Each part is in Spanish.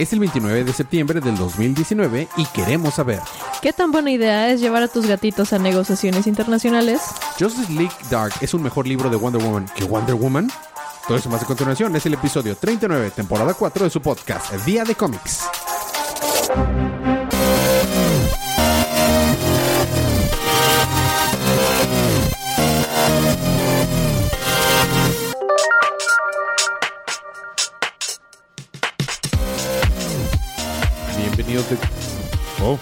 Es el 29 de septiembre del 2019 y queremos saber. ¿Qué tan buena idea es llevar a tus gatitos a negociaciones internacionales? ¿Justice League Dark es un mejor libro de Wonder Woman que Wonder Woman? Todo eso más a continuación es el episodio 39, temporada 4 de su podcast, Día de Cómics. Oh,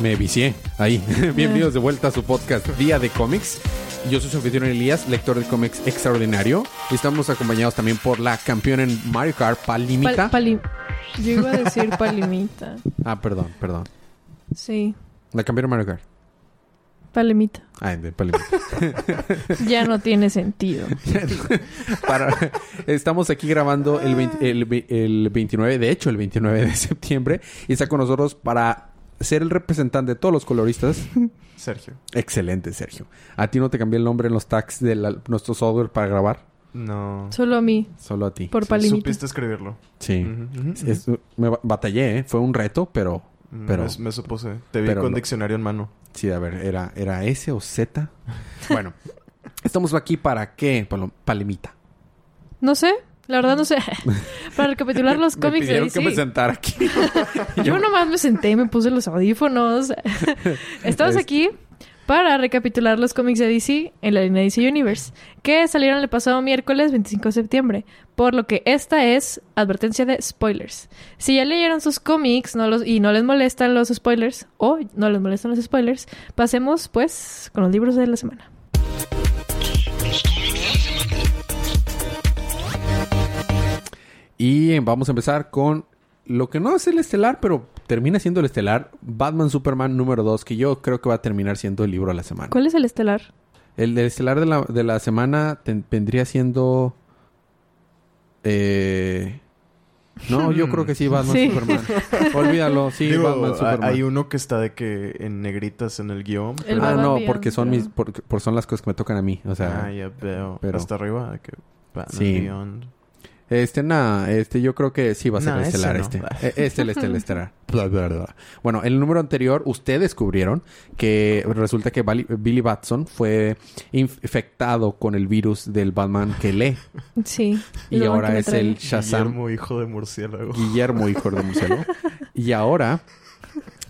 me vicié ahí. Bienvenidos de vuelta a su podcast Día de Cómics. Yo soy su anfitrión Elías, lector de cómics extraordinario. Estamos acompañados también por la campeona en Mario Kart, Palimita. Pal- pali- Yo iba a decir palimita. ah, perdón, perdón. Sí, La campeona en Mario Kart. palimita. Ah, de Palimita. Ya no tiene sentido. Para- estamos aquí grabando el, 20 el ve- el 29, de hecho el 29 de septiembre, y está con nosotros para ser el representante de todos los coloristas. Sergio. Excelente, Sergio. ¿A ti no te cambié el nombre en los tags de la- nuestro software para grabar? No. Solo a mí, Solo a ti. por Sí, palimita. supiste escribirlo. Sí. Es- me ba- batallé, ¿eh? Fue un reto, pero... Mm, pero- Me, me supuse. Te vi con no. diccionario en mano. Sí, a ver, ¿era, era S o Z? bueno, estamos aquí para qué, Palo- Palimita. No sé, la verdad no sé. Para recapitular los me cómics de pidieron que me DC. sentara aquí. Yo nomás me senté y me puse los audífonos. Estamos Es- aquí para recapitular los cómics de DC en la línea DC Universe, que salieron el pasado miércoles 25 de septiembre, por lo que esta es advertencia de spoilers. Si ya leyeron sus cómics no los, y no les molestan los spoilers, o no les molestan los spoilers, pasemos pues con los libros de la semana. Y vamos a empezar con lo que no es el estelar, pero termina siendo el estelar, Batman Superman número 2, que yo creo que va a terminar siendo el libro de la semana. ¿Cuál es el estelar? El del estelar de la, de la semana ten- vendría siendo... Eh... No, yo creo que sí, Batman Sí. Superman. Olvídalo, sí, Digo, Batman Superman. hay uno que está de que en negritas en el guion. El ah, Batman no, porque son pero- mis, porque, por son las cosas que me tocan a mí. O sea, ah, ya veo. pero- Hasta arriba. de que Batman Sí. Beyond. Este, nada, este, yo creo que sí va a ser Nah, estelar no. este. Eh, Este el estelar, el estelar. Bla, bla, bla. Bueno, en el número anterior, ustedes descubrieron que resulta que Bali- Billy Batson fue infectado con el virus del Batman que lee. Sí. Y ahora es el Shazam. Guillermo, hijo de murciélago. Guillermo, hijo de murciélago. Y ahora,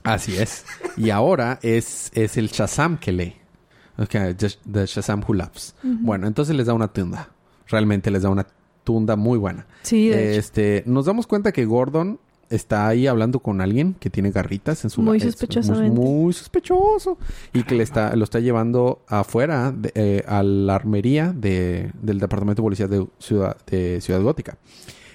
así es. Y ahora es, es el Shazam que lee. Okay, the the Shazam Who Loves. Bueno, entonces les da una tunda. Realmente les da una tunda muy buena. Sí, de hecho. Este, nos damos cuenta que Gordon está ahí hablando con alguien que tiene garritas en su. Muy, muy sospechoso. Y que le está, lo está llevando afuera de- eh, a la armería de, del Departamento de Policía de Ciudad, de Ciudad Gótica.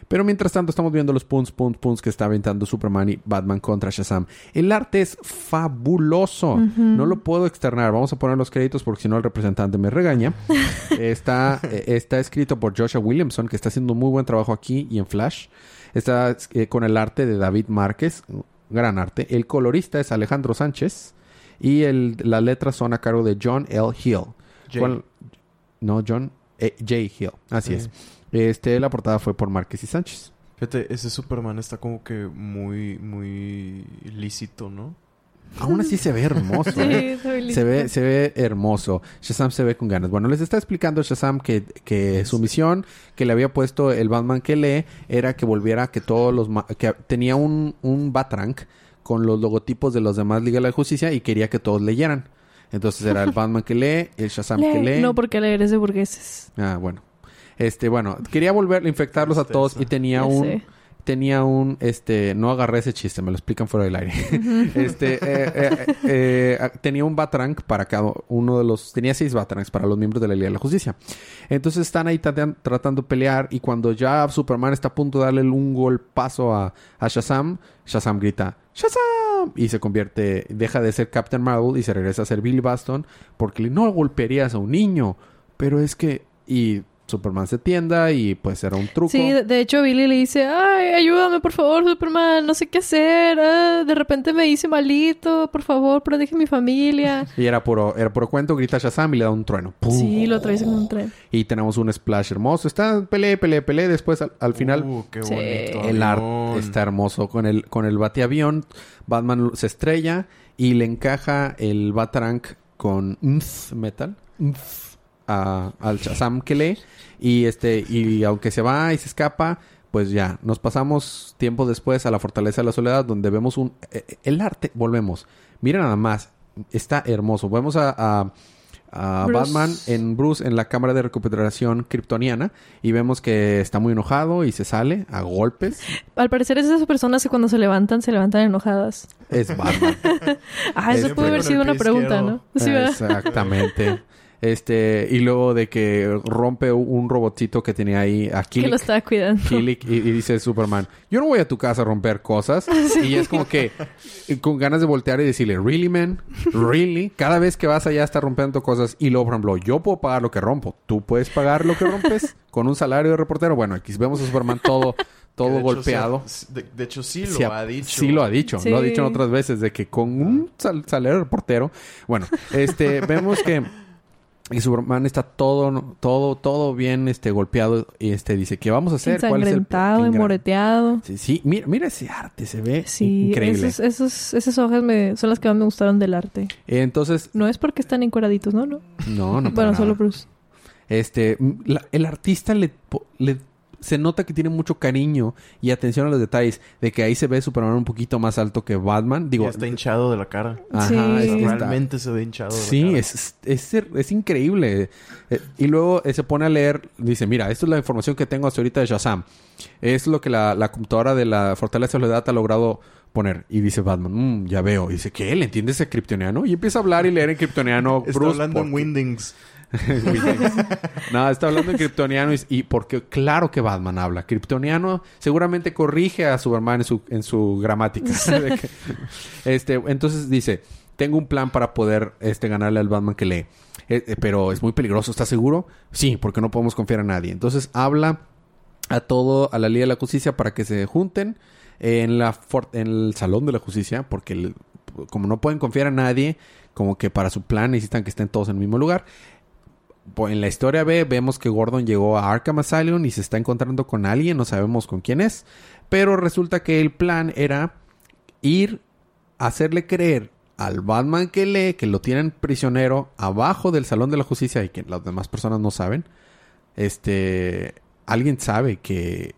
Pero mientras tanto estamos viendo los punts, punts, punts que está aventando Superman y Batman contra Shazam. El arte es fabuloso. No lo puedo externar. Vamos a poner los créditos porque si no el representante me regaña. está, eh, está escrito por Joshua Williamson, que está haciendo muy buen trabajo aquí y en Flash. Está eh, con el arte de David Márquez, gran arte. El colorista es Alejandro Sánchez. Y el, las letras son a cargo de John L. Hill. Jay. ¿Cuál- No, John eh, J. Hill. Así Sí. es. Este, la portada fue por Márquez y Sánchez. Fíjate, ese Superman está como que muy, muy lícito, ¿no? Aún así se ve hermoso. Sí, ¿eh? lista. Se ve, se ve hermoso. Shazam se ve con ganas. Bueno, les está explicando Shazam que, que su misión que le había puesto el Batman que lee era que volviera que todos los... ma- que tenía un, un Batrank con los logotipos de los demás Liga de la Justicia y quería que todos leyeran. Entonces era el Batman que lee, el Shazam que Lee. lee. No, porque leer es de burgueses. Ah, bueno. Este, bueno, quería volver a infectarlos a todos y tenía Ya un sé. tenía un este no agarré ese chiste, me lo explican fuera del aire. este eh, eh, eh, eh, tenía un Batrank para cada uno de los tenía seis Batranks para los miembros de la Liga de la Justicia. Entonces están ahí tratan- tratando de pelear y cuando ya Superman está a punto de darle un golpazo a, a Shazam, Shazam grita ¡Shazam! Y se convierte, deja de ser Captain Marvel y se regresa a ser Billy Baston porque le- no golpearías a un niño. Pero es que... Y Superman se tienda y pues era un truco. Sí, de, hecho Billy le dice, ay, ayúdame por favor, Superman, no sé qué hacer, ah, de repente me hice malito, por favor, protege a mi familia. Y era puro, era puro cuento, grita Shazam y le da un trueno. ¡Pum! Sí, lo traes en un tren. Y tenemos un splash hermoso. Está pele, pele, pele. Después al, al final Uh, qué Sí. bonito. el, ar- avión. está hermoso. Con el, con el bateavión, Batman se estrella y le encaja el Batarang con metal a- al Shazam que lee. Y este, y aunque se va y se escapa, pues ya, nos pasamos tiempo después a la Fortaleza de la Soledad, donde vemos un eh, eh, el arte, volvemos. Mira nada más, está hermoso. Vemos a, a-. Batman en Bruce en la cámara de recuperación kryptoniana y vemos que está muy enojado y se sale a golpes. Al parecer es de esas personas que cuando se levantan, se levantan enojadas. Es Batman. Ah, eso puede haber sido una pregunta, izquierdo. ¿no? Sí, ¿verdad? Exactamente. Este, y luego de que rompe un robotito que tenía ahí a Que lo estaba cuidando. Killick, y, y dice Superman, yo no voy a tu casa a romper cosas. Y es como que con ganas de voltear y decirle, really man, really, cada vez que vas allá está rompiendo cosas. Y luego, por ejemplo, yo puedo pagar lo que rompo. ¿Tú puedes pagar lo que rompes con un salario de reportero? Bueno, aquí vemos a Superman todo, todo de golpeado. de, de hecho, sí lo Sí ha dicho. Sí lo ha dicho. Lo ha dicho en otras veces de que con un sal- salario de reportero. Bueno, este, vemos que y Superman está todo, todo, todo bien, este, golpeado y este dice, ¿qué vamos a hacer? ¿Cuál es el moreteado. Sí, sí, mira, mira ese arte, se ve Sí, increíble. esos, esos, esas hojas me, son las que más me gustaron del arte. Entonces, No es porque están encueraditos, ¿no? no. no, no para bueno, solo. Bruce. Este, la- el artista le se nota que tiene mucho cariño y atención a los detalles de que ahí se ve Superman un poquito más alto que Batman. Digo, Ya está hinchado de la cara. ajá, Sí. es que está- Realmente se ve hinchado de la Sí, cara. es, es, es increíble. Eh, y luego eh, se pone a leer, dice, mira, esto es la información que tengo hasta ahorita de Shazam. Es lo que la, la computadora de la Fortaleza de Soledad ha logrado poner. Y dice Batman, "Mm, ya veo. Y dice, ¿qué? ¿Le entiendes ese kriptoniano? Y empieza a hablar y leer en kriptoniano. Está Bruce, hablando en porque-. Windings. no, está hablando en kryptoniano y, y porque claro que Batman habla. Kryptoniano seguramente corrige a Superman en su, en su gramática. Este, entonces dice, tengo un plan para poder este, ganarle al Batman que lee. Eh, eh, pero es muy peligroso, ¿estás seguro? Sí, porque no podemos confiar en nadie. Entonces habla a todo, a la Liga de la Justicia para que se junten en, la for- en el Salón de la Justicia, porque el- como no pueden confiar a nadie, como que para su plan necesitan que estén todos en el mismo lugar. En la historia B vemos que Gordon llegó a Arkham Asylum y se está encontrando con alguien, no sabemos con quién es, pero resulta que el plan era ir a hacerle creer al Batman que lee que lo tienen prisionero abajo del Salón de la Justicia y que las demás personas no saben. Este, alguien sabe que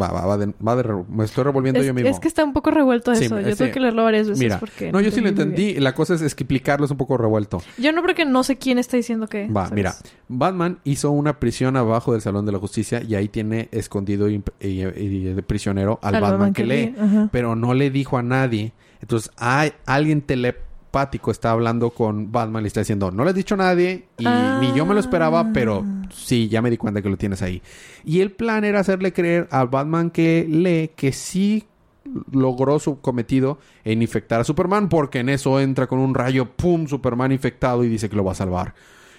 va, va, va de, va de re- me estoy revolviendo Es, yo mismo. es que está un poco revuelto Sí, eso. Yo este- tengo que leerlo varias veces Mira, porque... no, yo sí lo entendí. La cosa es, es que explicarlo es un poco revuelto. Yo no porque no sé quién está diciendo qué. Va, ¿sabes? mira. Batman hizo una prisión abajo del Salón de la Justicia y ahí tiene escondido y, y- prisionero al, Batman, que lee. Pero no le dijo a nadie. Entonces, hay, alguien telepático está hablando con Batman y le está diciendo, no le has dicho a nadie y Ah. ni yo me lo esperaba, pero sí, ya me di cuenta que lo tienes ahí. Y el plan era hacerle creer al Batman que lee que sí logró su cometido en infectar a Superman porque en eso entra con un rayo, ¡pum! Superman infectado y dice que lo va a salvar.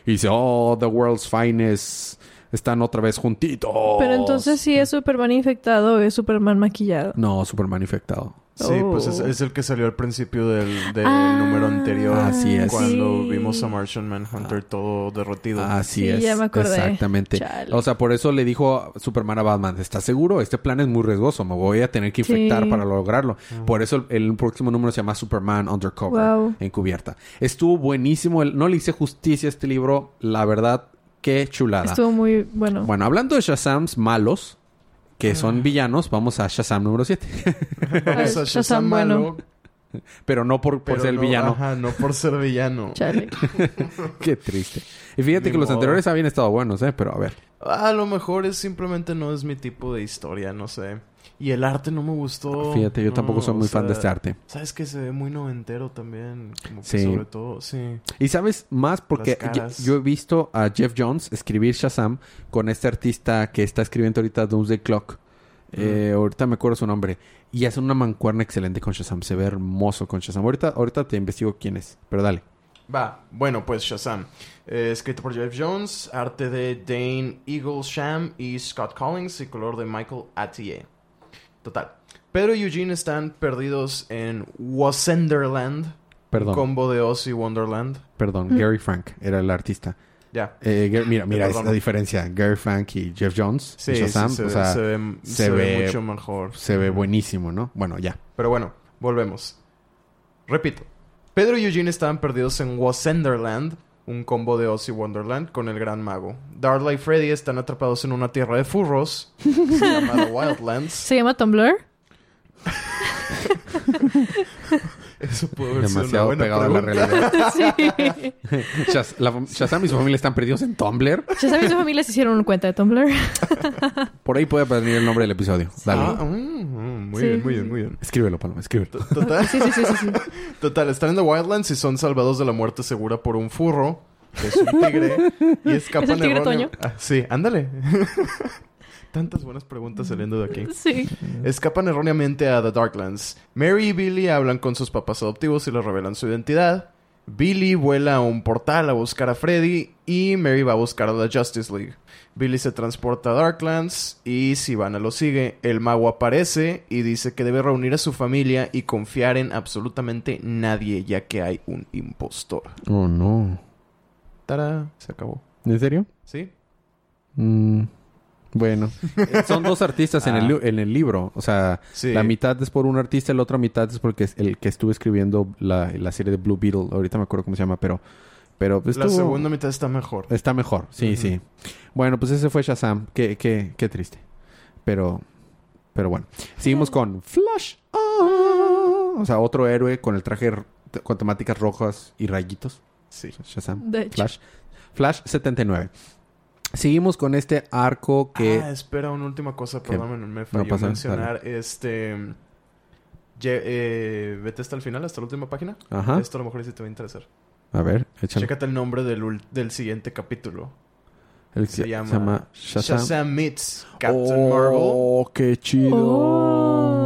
Y dice, oh, the world's finest están otra vez juntitos. Pero entonces si es Superman infectado o es Superman maquillado. No, Superman infectado. Sí, pues es, Oh. es el que salió al principio del, del Ah, número anterior. Así es. Cuando sí. vimos a Martian Manhunter todo derrotido. Así Sí, es. ya me acordé. Exactamente. Chale. O sea, por eso le dijo Superman a Batman, ¿estás seguro? Este plan es muy riesgoso, me voy a tener que infectar Sí. para lograrlo. Por eso el, el próximo número se llama Superman Undercover, Wow. encubierta. Estuvo buenísimo, el- no le hice justicia a este libro, la verdad, qué chulada. Estuvo muy bueno. Bueno, hablando de Shazams malos, que son villanos, vamos a Shazam número 7. Vamos Ah, a Shazam Shazam bueno. malo, Pero no por, por pero ser no- villano. Ajá, no por ser villano. Chale. Qué triste. Y fíjate Ni que los anteriores habían estado buenos, ¿eh? Pero a ver. A lo mejor es simplemente no es mi tipo de historia, no sé. Y el arte no me gustó. Fíjate, yo No, tampoco soy muy fan de este arte. Sabes que se ve muy noventero también. Como que Sí. sobre todo, sí. Y sabes más porque yo he visto a Jeff Jones escribir Shazam con este artista que está escribiendo ahorita Doomsday Clock. Eh, ahorita me acuerdo su nombre. Y hace una mancuerna excelente con Shazam. Se ve hermoso con Shazam. Ahorita, ahorita te investigo quién es. Pero dale. Va, bueno, pues Shazam. Eh, escrito por Jeff Jones, arte de Dane Eaglesham y Scott Collins y color de Michael Attier. Total. Pedro y Eugene están perdidos en Wasenderland. Perdón. Combo de Oz y Wonderland. Perdón. Mm. Gary Frank era el artista. Ya. Eh, mira, mira, es la diferencia. Gary Frank y Jeff Jones. Sí, y sí, Shazam, se, o ve- sea, se ve, se se ve ve- mucho mejor. se ve buenísimo, ¿no? Bueno, ya. Pero bueno, volvemos. Repito. Pedro y Eugene estaban perdidos en Wasenderland, un combo de Oz y Wonderland con el Gran Mago. Darla y Freddy están atrapados en una tierra de furros llamada Wildlands. ¿Se llama Tumblr? Eso puede haber sido una Demasiado buena pegado a la pregunta. realidad. sí. Shaz- la fam- Shazam y su familia están perdidos en Tumblr. Shazam y su familia se hicieron una cuenta de Tumblr. Por ahí puede venir el nombre del episodio. Dale. Ah, mm, mm, muy Sí, bien, muy bien, muy bien. Escríbelo, Paloma, escríbelo. T- Total, Sí, sí, sí, sí. sí. total, están en The Wildlands y son salvados de la muerte segura por un furro, que es un tigre, y escapan ¿Es el tigre erróneo- Toño? Ah, sí, ándale. Tantas buenas preguntas saliendo de aquí. Sí. Escapan erróneamente a The Darklands. Mary y Billy hablan con sus papás adoptivos y les revelan su identidad. Billy vuela a un portal a buscar a Freddy y Mary va a buscar a la Justice League. Billy se transporta a Darklands y Sivana lo sigue. El mago aparece y dice que debe reunir a su familia y confiar en absolutamente nadie ya que hay un impostor. Oh, no. ¡Tara! Se acabó. ¿En serio? ¿Sí? Mm, bueno. Eh, Son dos artistas en, el, Ah. en el libro. O sea, Sí. la mitad es por un artista la otra mitad es porque es el que estuvo escribiendo la, la serie de Blue Beetle. Ahorita me acuerdo cómo se llama, pero... pero La estuvo- segunda mitad está mejor. Está mejor, sí, sí. Bueno, pues ese fue Shazam. Qué, qué, qué triste. Pero, pero bueno. Seguimos con Flash. O sea, otro héroe con el traje con temáticas rojas y rayitos. Sí. Shazam. De hecho. Flash. Flash 79. Seguimos con este arco que... Ah, espera, una última cosa, ¿Qué? perdón, me falló pasa, mencionar. Este. ye- eh, vete hasta el final, hasta la última página. Ajá. Esto a lo mejor sí te va a interesar. A ver, échale. Chécate el nombre del, del siguiente capítulo. El- se se, llama llama Shazam. Shazam meets Captain Marvel. Oh, qué chido. Oh.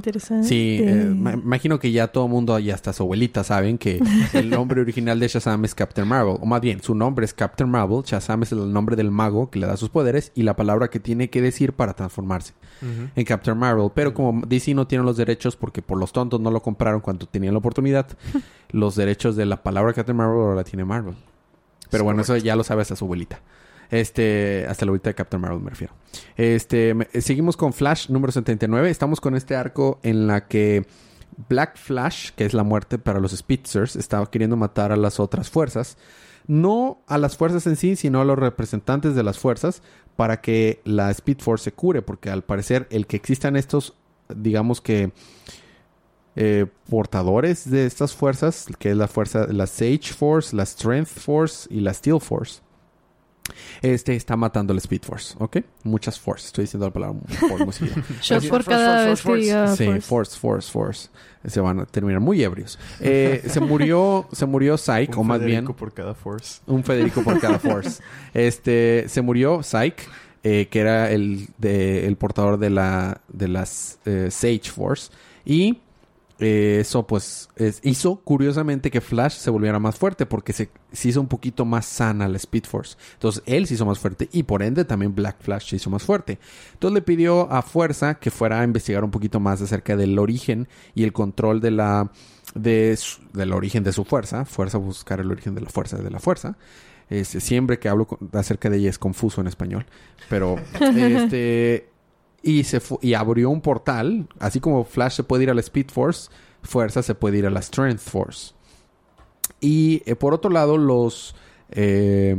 Interesante. Sí, eh, me imagino que ya todo el mundo y hasta su abuelita saben que el nombre original de Shazam es Captain Marvel. O más bien, su nombre es Captain Marvel. Shazam es el nombre del mago que le da sus poderes y la palabra que tiene que decir para transformarse en Captain Marvel. Pero como DC no tiene los derechos porque por los tontos no lo compraron cuando tenían la oportunidad, los derechos de la palabra Captain Marvel ahora la tiene Marvel. Pero bueno, eso ya lo sabe hasta su abuelita. Este, hasta la abuelita de Captain Marvel me refiero. Este, eh, seguimos con Flash número 79. Estamos con este arco en la que Black Flash, que es la muerte para los Spitzers, estaba queriendo matar a las otras fuerzas. No a las fuerzas en sí, sino a los representantes de las fuerzas para que la Speed Force se cure, porque al parecer el que existan estos, digamos que eh, portadores de estas fuerzas, que es la fuerza, la Sage Force, la Strength Force y la Steel Force. Este está matando la Speed Force, ¿ok? Muchas Force. Estoy diciendo la palabra muy, muy seguido. Por force, cada force, vez que force. diga Sí, force. Force, Force. Se van a terminar muy ebrios. Eh, se murió, se murió Psyche, o Un más Federico bien por cada Force. un Federico por cada Force. Este, se murió Psyche, eh, que era el, de, el portador de la de las eh, Sage Force. Y eh, eso, pues, es- hizo curiosamente que Flash se volviera más fuerte porque se, se hizo un poquito más sana la Speed Force. Entonces, él se hizo más fuerte y por ende también Black Flash se hizo más fuerte. Entonces, le pidió a Fuerza que fuera a investigar un poquito más acerca del origen y el control de la. De su- del origen de su fuerza. Fuerza, buscar el origen de la fuerza de la fuerza. Este, siempre que hablo con- acerca de ella es confuso en español. Pero, este. Y, se y abrió un portal. Así como Flash se puede ir a la Speed Force, Fuerza se puede ir a la Strength Force. Y eh, por otro lado, los. eh,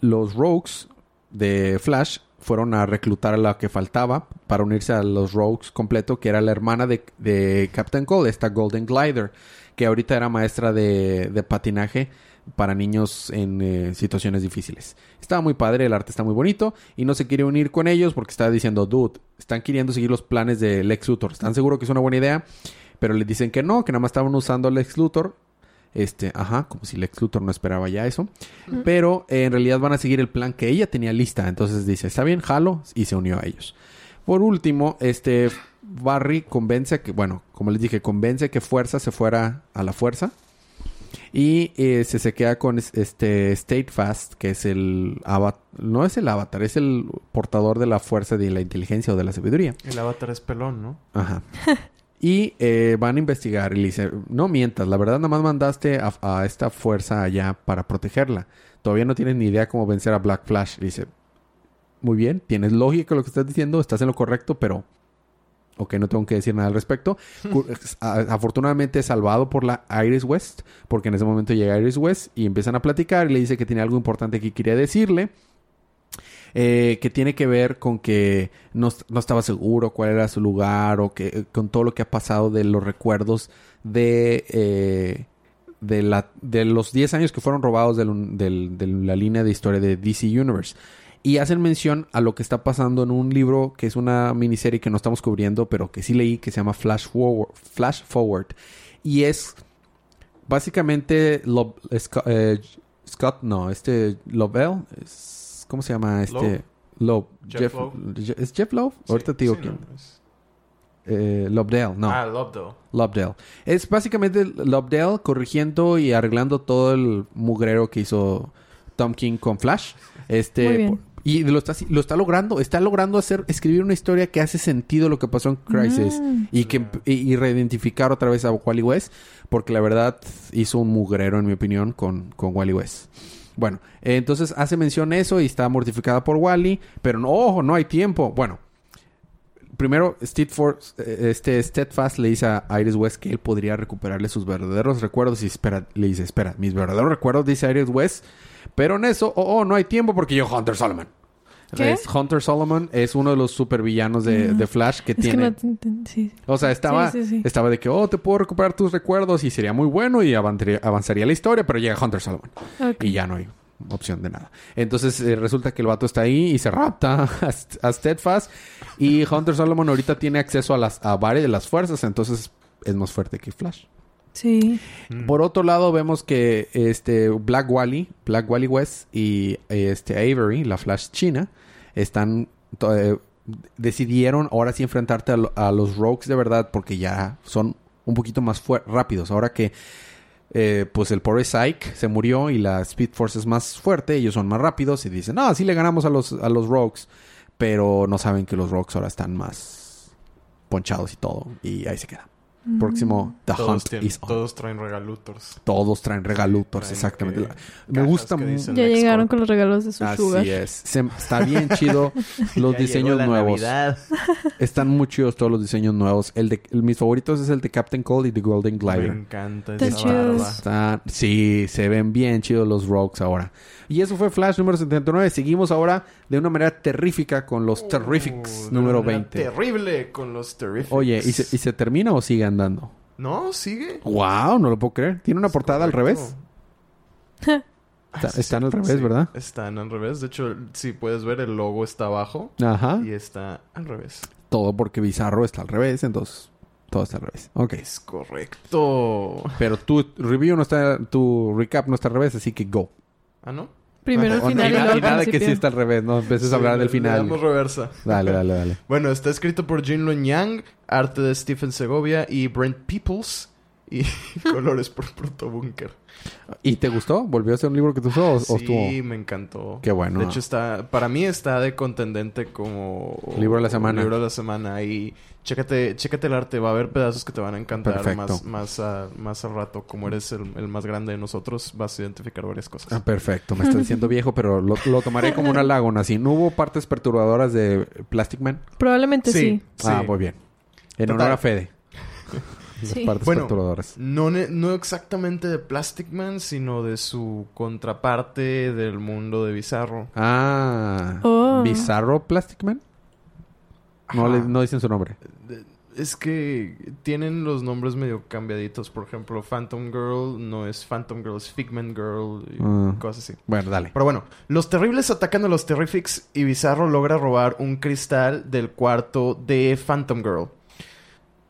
los Rogues de Flash fueron a reclutar a la que faltaba para unirse a los Rogues completo, que era la hermana de, de Captain Cole, esta Golden Glider, que ahorita era maestra de, de patinaje para niños en eh, situaciones difíciles. Estaba muy padre, el arte está muy bonito y no se quiere unir con ellos porque estaba diciendo, dude, están queriendo seguir los planes de Lex Luthor. ¿Están seguros que es una buena idea? Pero le dicen que no, que nada más estaban usando a Lex Luthor. Este, ajá, como si Lex Luthor no esperaba ya eso. Pero eh, en realidad van a seguir el plan que ella tenía lista. Entonces dice, está bien, jalo, y se unió a ellos. Por último, este Barry convence a que, bueno, como les dije, convence que Fuerza se fuera a la fuerza. Y eh, se, se queda con es- este State Fast, que es el avatar, no es el avatar, es el portador de la fuerza de la inteligencia o de la sabiduría. El avatar es pelón, ¿no? Ajá. Y eh, van a investigar y le dice, no mientas, la verdad nada más mandaste a, a esta fuerza allá para protegerla. todavía no tienes ni idea cómo vencer a Black Flash. Y dice, muy bien, tienes lógica lo que estás diciendo, estás en lo correcto, pero... Ok, no tengo que decir nada al respecto. Afortunadamente es salvado por la Iris West, porque en ese momento llega Iris West y empiezan a platicar y le dice que tiene algo importante que quería decirle. eh, que tiene que ver con que no, no estaba seguro cuál era su lugar o que con todo lo que ha pasado de los recuerdos de, eh, de, la, de los 10 años que fueron robados de la línea de historia de DC Universe. Y hacen mención a lo que está pasando en un libro que es una miniserie que no estamos cubriendo, pero que sí leí, que se llama Flash Forward. Flash Forward. Y es básicamente Lo- Sco- eh, Scott, no, este Lovell, es- ¿cómo se llama este? Loeb. Jeff ¿Es Jeff? Ahorita Sí, te digo sí, quién. no, es- Eh, Lobdell, no. Ah, Lobdell. Lobdell. Es básicamente Lobdell corrigiendo y arreglando todo el mugrero que hizo Tom King con Flash. Este, Muy bien. Y lo está, lo está logrando. Está logrando hacer, escribir una historia que hace sentido lo que pasó en Crisis. Mm. Y que y, y reidentificar otra vez a Wally West. Porque la verdad hizo un mugrero, en mi opinión, con, con Wally West. Bueno, eh, entonces hace mención eso y está mortificada por Wally. Pero no, ojo, no hay tiempo. Bueno, primero Steadford, eh, este Steadfast le dice a Iris West que él podría recuperarle sus verdaderos recuerdos y espera, le dice, espera, mis verdaderos recuerdos, dice Iris West, pero en eso, oh, oh, no hay tiempo porque yo Hunter Solomon. ¿Qué? Es- Hunter Solomon es uno de los supervillanos de, de Flash que Es que tiene. no enten- sí. O sea, estaba, Sí, sí, sí. estaba de que, oh, te puedo recuperar tus recuerdos y sería muy bueno y avanzaría, avanzaría la historia, pero llega Hunter Solomon. Y ya no hay opción de nada. Entonces eh, resulta que el vato está ahí y se rapta a Steadfast. Y Hunter Solomon ahorita tiene acceso a, las, a varias de las fuerzas, entonces es más fuerte que Flash. Sí. Mm. Por otro lado, vemos que este Black Wally, Black Wally West y este Avery, la Flash china, están eh, decidieron ahora sí enfrentarte a, lo- a los Rogues de verdad porque ya son un poquito más rápidos. Ahora que eh, pues el pobre Psyche se murió y la Speed Force es más fuerte, ellos son más rápidos y dicen, no, sí le ganamos a los, a los Rogues, pero no saben que los Rogues ahora están más ponchados y todo y ahí se queda. Próximo, The Todos, Hunt tienen- is on. todos traen regalutors. Todos traen regalutors, Traen exactamente. que- La- Me gusta que mu- dicen Ya llegaron con los regalos de su sugar. Así es. Se- está bien chido los Ya diseños nuevos. Navidad. Están muy chidos todos los diseños nuevos. El de el- mis favoritos es el de Captain Cold y The Golden Me Glider. encanta Están esa barba. Están- sí, se ven bien chidos los Rogues ahora. Y eso fue Flash número 79. Seguimos ahora de una manera terrífica con los Terrifics Uh, de número una manera 20. Terrible con los Terrifics. Oye, ¿y se, ¿y se termina o sigue andando? No, sigue. ¡Wow! No lo puedo creer. Tiene una Es portada al revés. Ah, Está- sí, están al revés, sí. ¿verdad? Están al revés. De hecho, si puedes ver, el logo está abajo Ajá. y está al revés. Todo porque Bizarro está al revés, entonces todo está al revés. Ok. Es correcto. Pero tu review no está, tu recap no está al revés, así que go. ¿Ah, no? Primero el O- final y y nada, luego el que sí está al revés, no empieces Sí, a hablar del Le final. damos reversa. Dale, dale, dale. Bueno, está escrito por Jin Luen Yang, arte de Stephen Segovia y Brent Peoples y colores por Proto Bunker. ¿Y te gustó? ¿Volvió a ser un libro que te gustó o, o sí, estuvo? me encantó. Qué bueno. De hecho, está, para mí está de contendente como Libro de la semana. Libro de la semana. Y chécate, chécate el arte, va a haber pedazos que te van a encantar Perfecto. más, más, a- más al rato. Como eres el, el más grande de nosotros, vas a identificar varias cosas. Ah, perfecto. Me estás diciendo viejo, pero lo, lo tomaré como un halago. Así, ¿no hubo partes perturbadoras de Plastic Man? Probablemente sí. sí. Ah, muy bien. En Total. honor a Fede. Las Sí. partes Bueno. perturbadoras. No exactamente de Plastic Man, sino de su contraparte del mundo de Bizarro. Ah. Oh. ¿Bizarro Plastic Man? No, le- no dicen su nombre. Es que tienen los nombres medio cambiaditos. Por ejemplo, Phantom Girl no es Phantom Girl, es Figment Girl y Ah. cosas así. Bueno, dale. Pero bueno, los terribles atacan a los Terrifics y Bizarro logra robar un cristal del cuarto de Phantom Girl.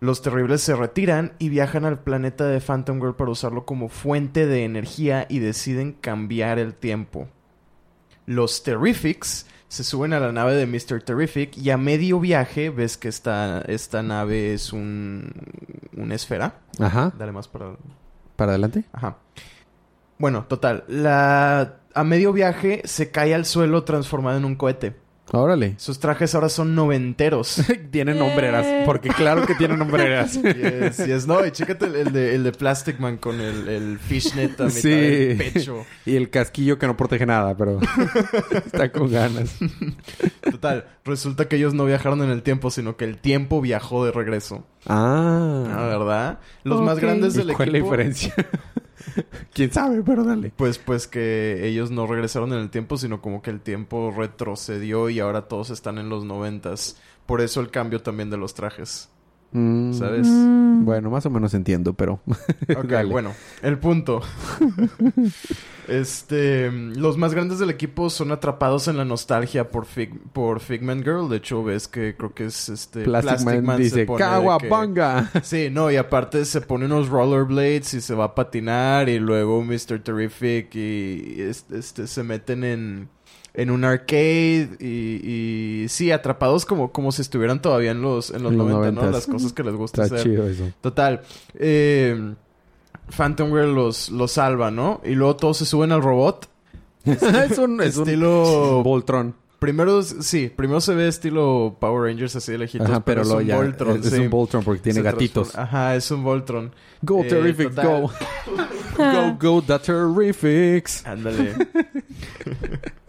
Los terribles se retiran y viajan al planeta de Phantom Girl para usarlo como fuente de energía y deciden cambiar el tiempo. Los Terrifics se suben a la nave de Mr. Terrific y a medio viaje ves que esta, esta nave es un, una esfera. Ajá. Dale más para... ¿Para adelante? Ajá. Bueno, total. La... A medio viaje se cae al suelo transformada en un cohete. Órale. Sus trajes ahora son noventeros. tienen Eh. hombreras. Porque claro que tienen hombreras. Yes, yes. No, y chécate el, el de, el de Plastic Man con el, el fishnet a mitad Sí. del pecho. y el casquillo que no protege nada, pero está con ganas. Total, resulta que ellos no viajaron en el tiempo, sino que el tiempo viajó de regreso. Ah, Ah. ¿verdad? Los más grandes ¿Y del cuál es la equipo... diferencia? ¿Quién sabe? Pero dale. Pues, pues que ellos no regresaron en el tiempo, sino como que el tiempo retrocedió y ahora todos están en los noventas. Por eso el cambio también de los trajes, Mm, ¿sabes? Mm. Bueno, más o menos entiendo, pero... Ok, Dale. bueno, el punto. este, los más grandes del equipo son atrapados en la nostalgia por, Fig- por Figment Girl. De hecho, ves que creo que es este Plastic, Man, se dice. Sí, no, y aparte se pone unos rollerblades y se va a patinar y luego Mr. Terrific y es- este se meten en, en un arcade y, y sí, atrapados como, como si estuvieran todavía en los, en los En los 90, ¿no? 90s. Las cosas que les gusta Está hacer. chido eso. Total. Eh, Phantom Girl los, los salva, ¿no? Y luego todos se suben al robot. es un... Es un estilo... Voltron. Primero, sí, primero se ve estilo Power Rangers así de lejitos. Ajá, pero es luego un ya... Voltron, es sí. un Voltron porque tiene Se gatitos. transforma- Ajá, es un Voltron. Go Eh, Terrific, total. go. go, go, the Terrifics. Ándale.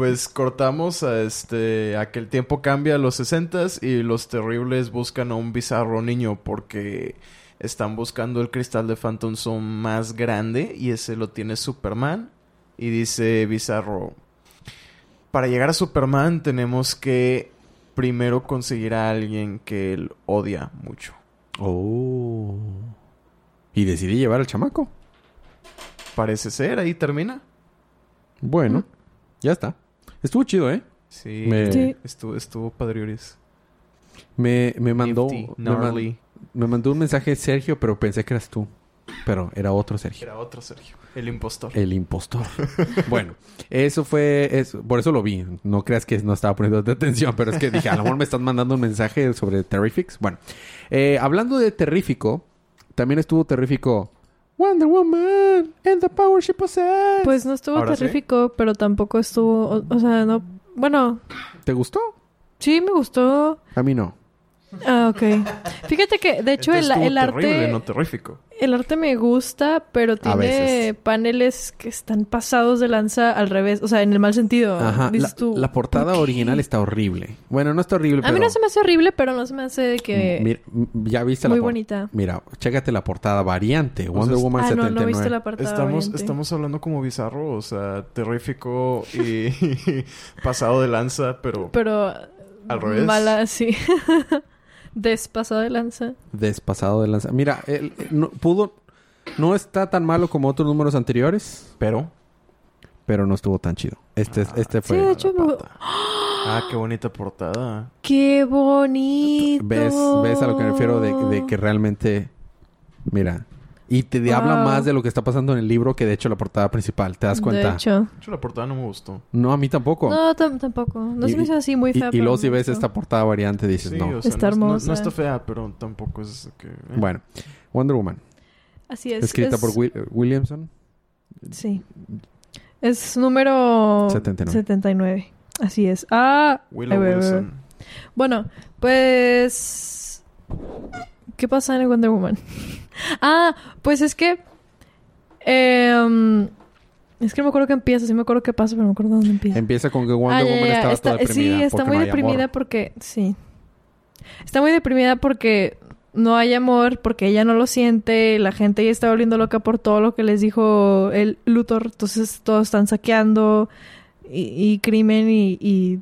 pues cortamos a este a que el tiempo cambia a los 60 y los terribles buscan a un bizarro niño porque están buscando el cristal de Phantom Zone más grande y ese lo tiene Superman y dice bizarro para llegar a Superman tenemos que primero conseguir a alguien que él odia mucho. Oh. Y decidí llevar al chamaco. Parece ser, ahí termina. Bueno, ya está. Estuvo chido, ¿eh? Sí, Me- Sí. estuvo estuvo padrioris. Me, me mandó... Nifty, me, man- gnarly. me mandó un mensaje Sergio, pero pensé que eras tú. Pero era otro Sergio. Era otro Sergio, el impostor. El impostor. bueno, eso fue... eso- por eso lo vi. No creas que no estaba poniendo atención, pero es que dije, a lo mejor me están mandando un mensaje sobre Terrifics. Bueno, eh, hablando de terrífico, también estuvo terrífico Wonder Woman and the power she possesses. Pues no estuvo ¿Ahora sí? terrífico, pero tampoco estuvo... O, o sea, no... Bueno, ¿Te gustó? sí me gustó. A mí no. Ah, ok. Fíjate que, de hecho, el, terrible, arte... no terrífico. El arte me gusta, pero tiene paneles que están pasados de lanza al revés. O sea, en el mal sentido. Ajá. Dices La, tú, la portada original está horrible. Bueno, no está horrible, A pero... mí no se me hace horrible, pero no se me hace de que... Mira, ya viste la Muy bonita. Mira, chécate la portada variante. Wonder Woman Ah, no, 79. no viste la parte Estamos, estamos hablando como bizarro, o sea, terrífico y pasado de lanza, pero Pero... Al revés. Mala, sí. Despasado de lanza. Despasado de lanza. Mira, el- el- no, pudo... No está tan malo como otros números anteriores, pero pero no estuvo tan chido. Este, Ah, este Sí, fue... de hecho... me- ah, qué bonita portada. ¡Qué bonito! ¿Ves, ¿Ves a lo que me refiero de, de que realmente... Mira... Y te Wow. habla más de lo que está pasando en el libro que de hecho la portada principal. ¿Te das cuenta? De hecho. De hecho, la portada no me gustó. No, a mí tampoco. No, tam- tampoco. No Y- se me hizo así muy fea. y luego si ves esta portada variante dices Sí, no. o sea, Está no, no- hermosa. No, está fea, pero tampoco es que... eh. Bueno, Wonder Woman. Así es. escrita es- por Will- Williamson. Sí. Es número 79. 79. Así es. Ah, Willow a ver. Wilson. Bueno, pues ¿qué pasa en el Wonder Woman? ah, pues es que em, es que no me acuerdo que empieza, sí me acuerdo qué pasa, pero no me acuerdo dónde empieza. Empieza con que Wonder Ah, Woman ya, estaba está- toda deprimida. Sí, está muy no deprimida amor. porque sí. Está muy deprimida porque no hay amor, porque ella no lo siente, la gente ya está volviendo loca por todo lo que les dijo el Luthor, entonces todos están saqueando y, y crimen y, y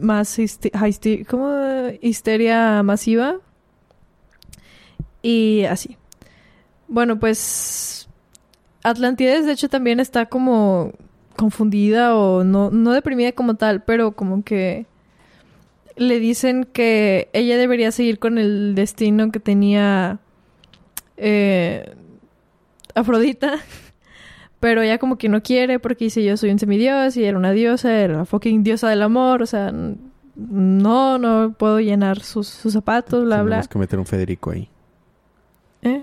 más histi- histi- ¿cómo? histeria masiva y así. Bueno, pues Atlantides de hecho también está como confundida o no, no deprimida como tal, pero como que le dicen que ella debería seguir con el destino que tenía eh, Afrodita, pero ella como que no quiere porque dice yo soy un semidios y era una diosa, era la fucking diosa del amor, o sea, no, no puedo llenar sus, sus zapatos, bla, bla. Tenemos que meter un Federico ahí. ¿Eh?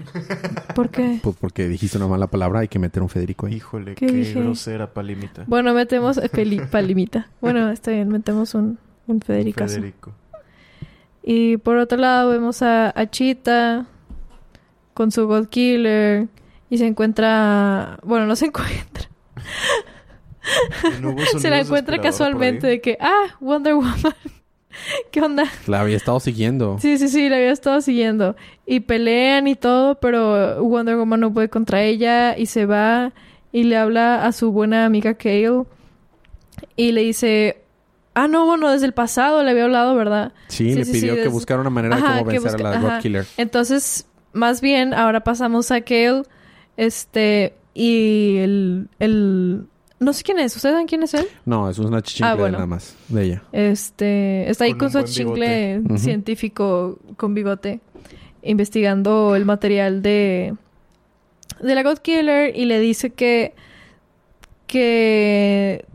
¿Por qué? Pues porque dijiste una mala palabra, hay que meter un Federico ahí. Híjole, ¿Qué qué, grosera palimita. Bueno, metemos eh, Feli- Palimita. Bueno, está bien, metemos un, un Federicazo. Federico. Y por otro lado vemos a, a Cheetah con su God Killer y se encuentra... Bueno, no se encuentra. No Se la encuentra casualmente de que, ah, Wonder Woman. ¿Qué onda? La había estado siguiendo. Sí, sí, sí, la había estado siguiendo. Y pelean y todo, pero Wonder Woman no puede contra ella y se va y le habla a su buena amiga Kale y le dice, ah, no, bueno, desde el pasado le había hablado, ¿verdad? Sí, Sí, le sí, pidió sí, que buscara una manera Ajá, de cómo vencer busca- a la ajá. God Killer. Entonces, más bien, ahora pasamos a Kale, este, y el, el, no sé quién es, ¿ustedes saben quién es él? No, eso es una chichincle Ah, bueno. nada más de ella. Este, está ahí Con su buen chingle bigote. Científico con bigote, investigando el material de, de la God Killer y le dice que, que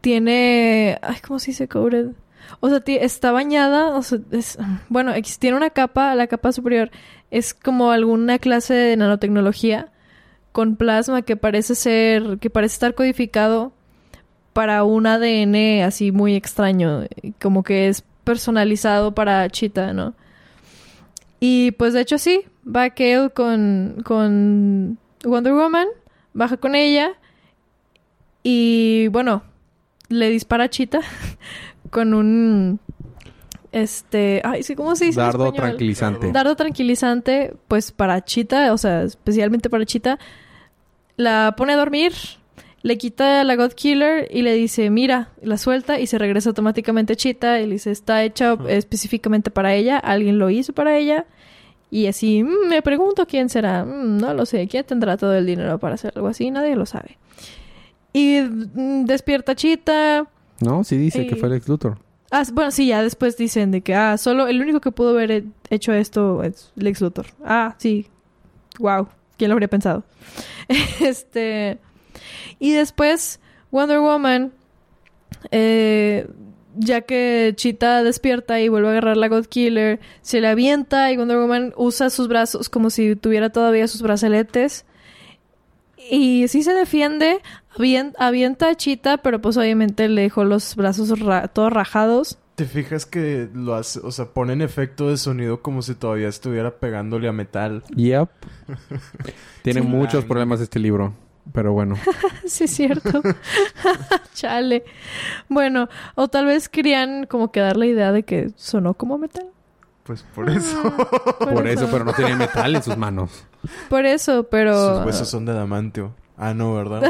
tiene, ay, ¿cómo se dice coated? O sea, está bañada, o sea, es- bueno, tiene una capa, la capa superior es como alguna clase de nanotecnología con plasma que parece ser, que parece estar codificado para un ADN así muy extraño, como que es personalizado para Cheetah, ¿no? Y pues de hecho sí, va Kale con, con Wonder Woman, baja con ella y bueno, le dispara a Cheetah con un este, ay, sí, ¿cómo se dice? Dardo tranquilizante. Dardo tranquilizante, pues para Chita, o sea, especialmente para Chita, la pone a dormir, le quita la God Killer y le dice, mira, la suelta y se regresa automáticamente a Chita y le dice, está hecha específicamente para ella, alguien lo hizo para ella. Y así, "Mm, me pregunto quién será, Mm, no lo sé, quién tendrá todo el dinero para hacer algo así, nadie lo sabe. Y mm, despierta Chita, No, sí dice que fue el ex Luthor. Ah, bueno, sí, ya después dicen de que, ah, solo el único que pudo haber he- hecho esto es Lex Luthor. Ah, sí. Wow. ¿Quién lo habría pensado? este. Y después, Wonder Woman, eh, ya que Cheetah despierta y vuelve a agarrar la God Killer, se le avienta y Wonder Woman usa sus brazos como si tuviera todavía sus brazaletes. Y sí se defiende, avien- avienta a Cheetah, pero pues obviamente le dejó los brazos ra- todos rajados. ¿Te fijas que lo hace, o sea, ponen efecto de sonido como si todavía estuviera pegándole a metal? Yep. Tiene Sí. muchos problemas este libro. Pero bueno. sí, es cierto. Chale. Bueno, o tal vez querían como que dar la idea de que sonó como metal. Pues por eso. Por eso, pero no tiene metal en sus manos. Por eso, pero... Sus huesos son de adamantio. Ah, no, ¿verdad?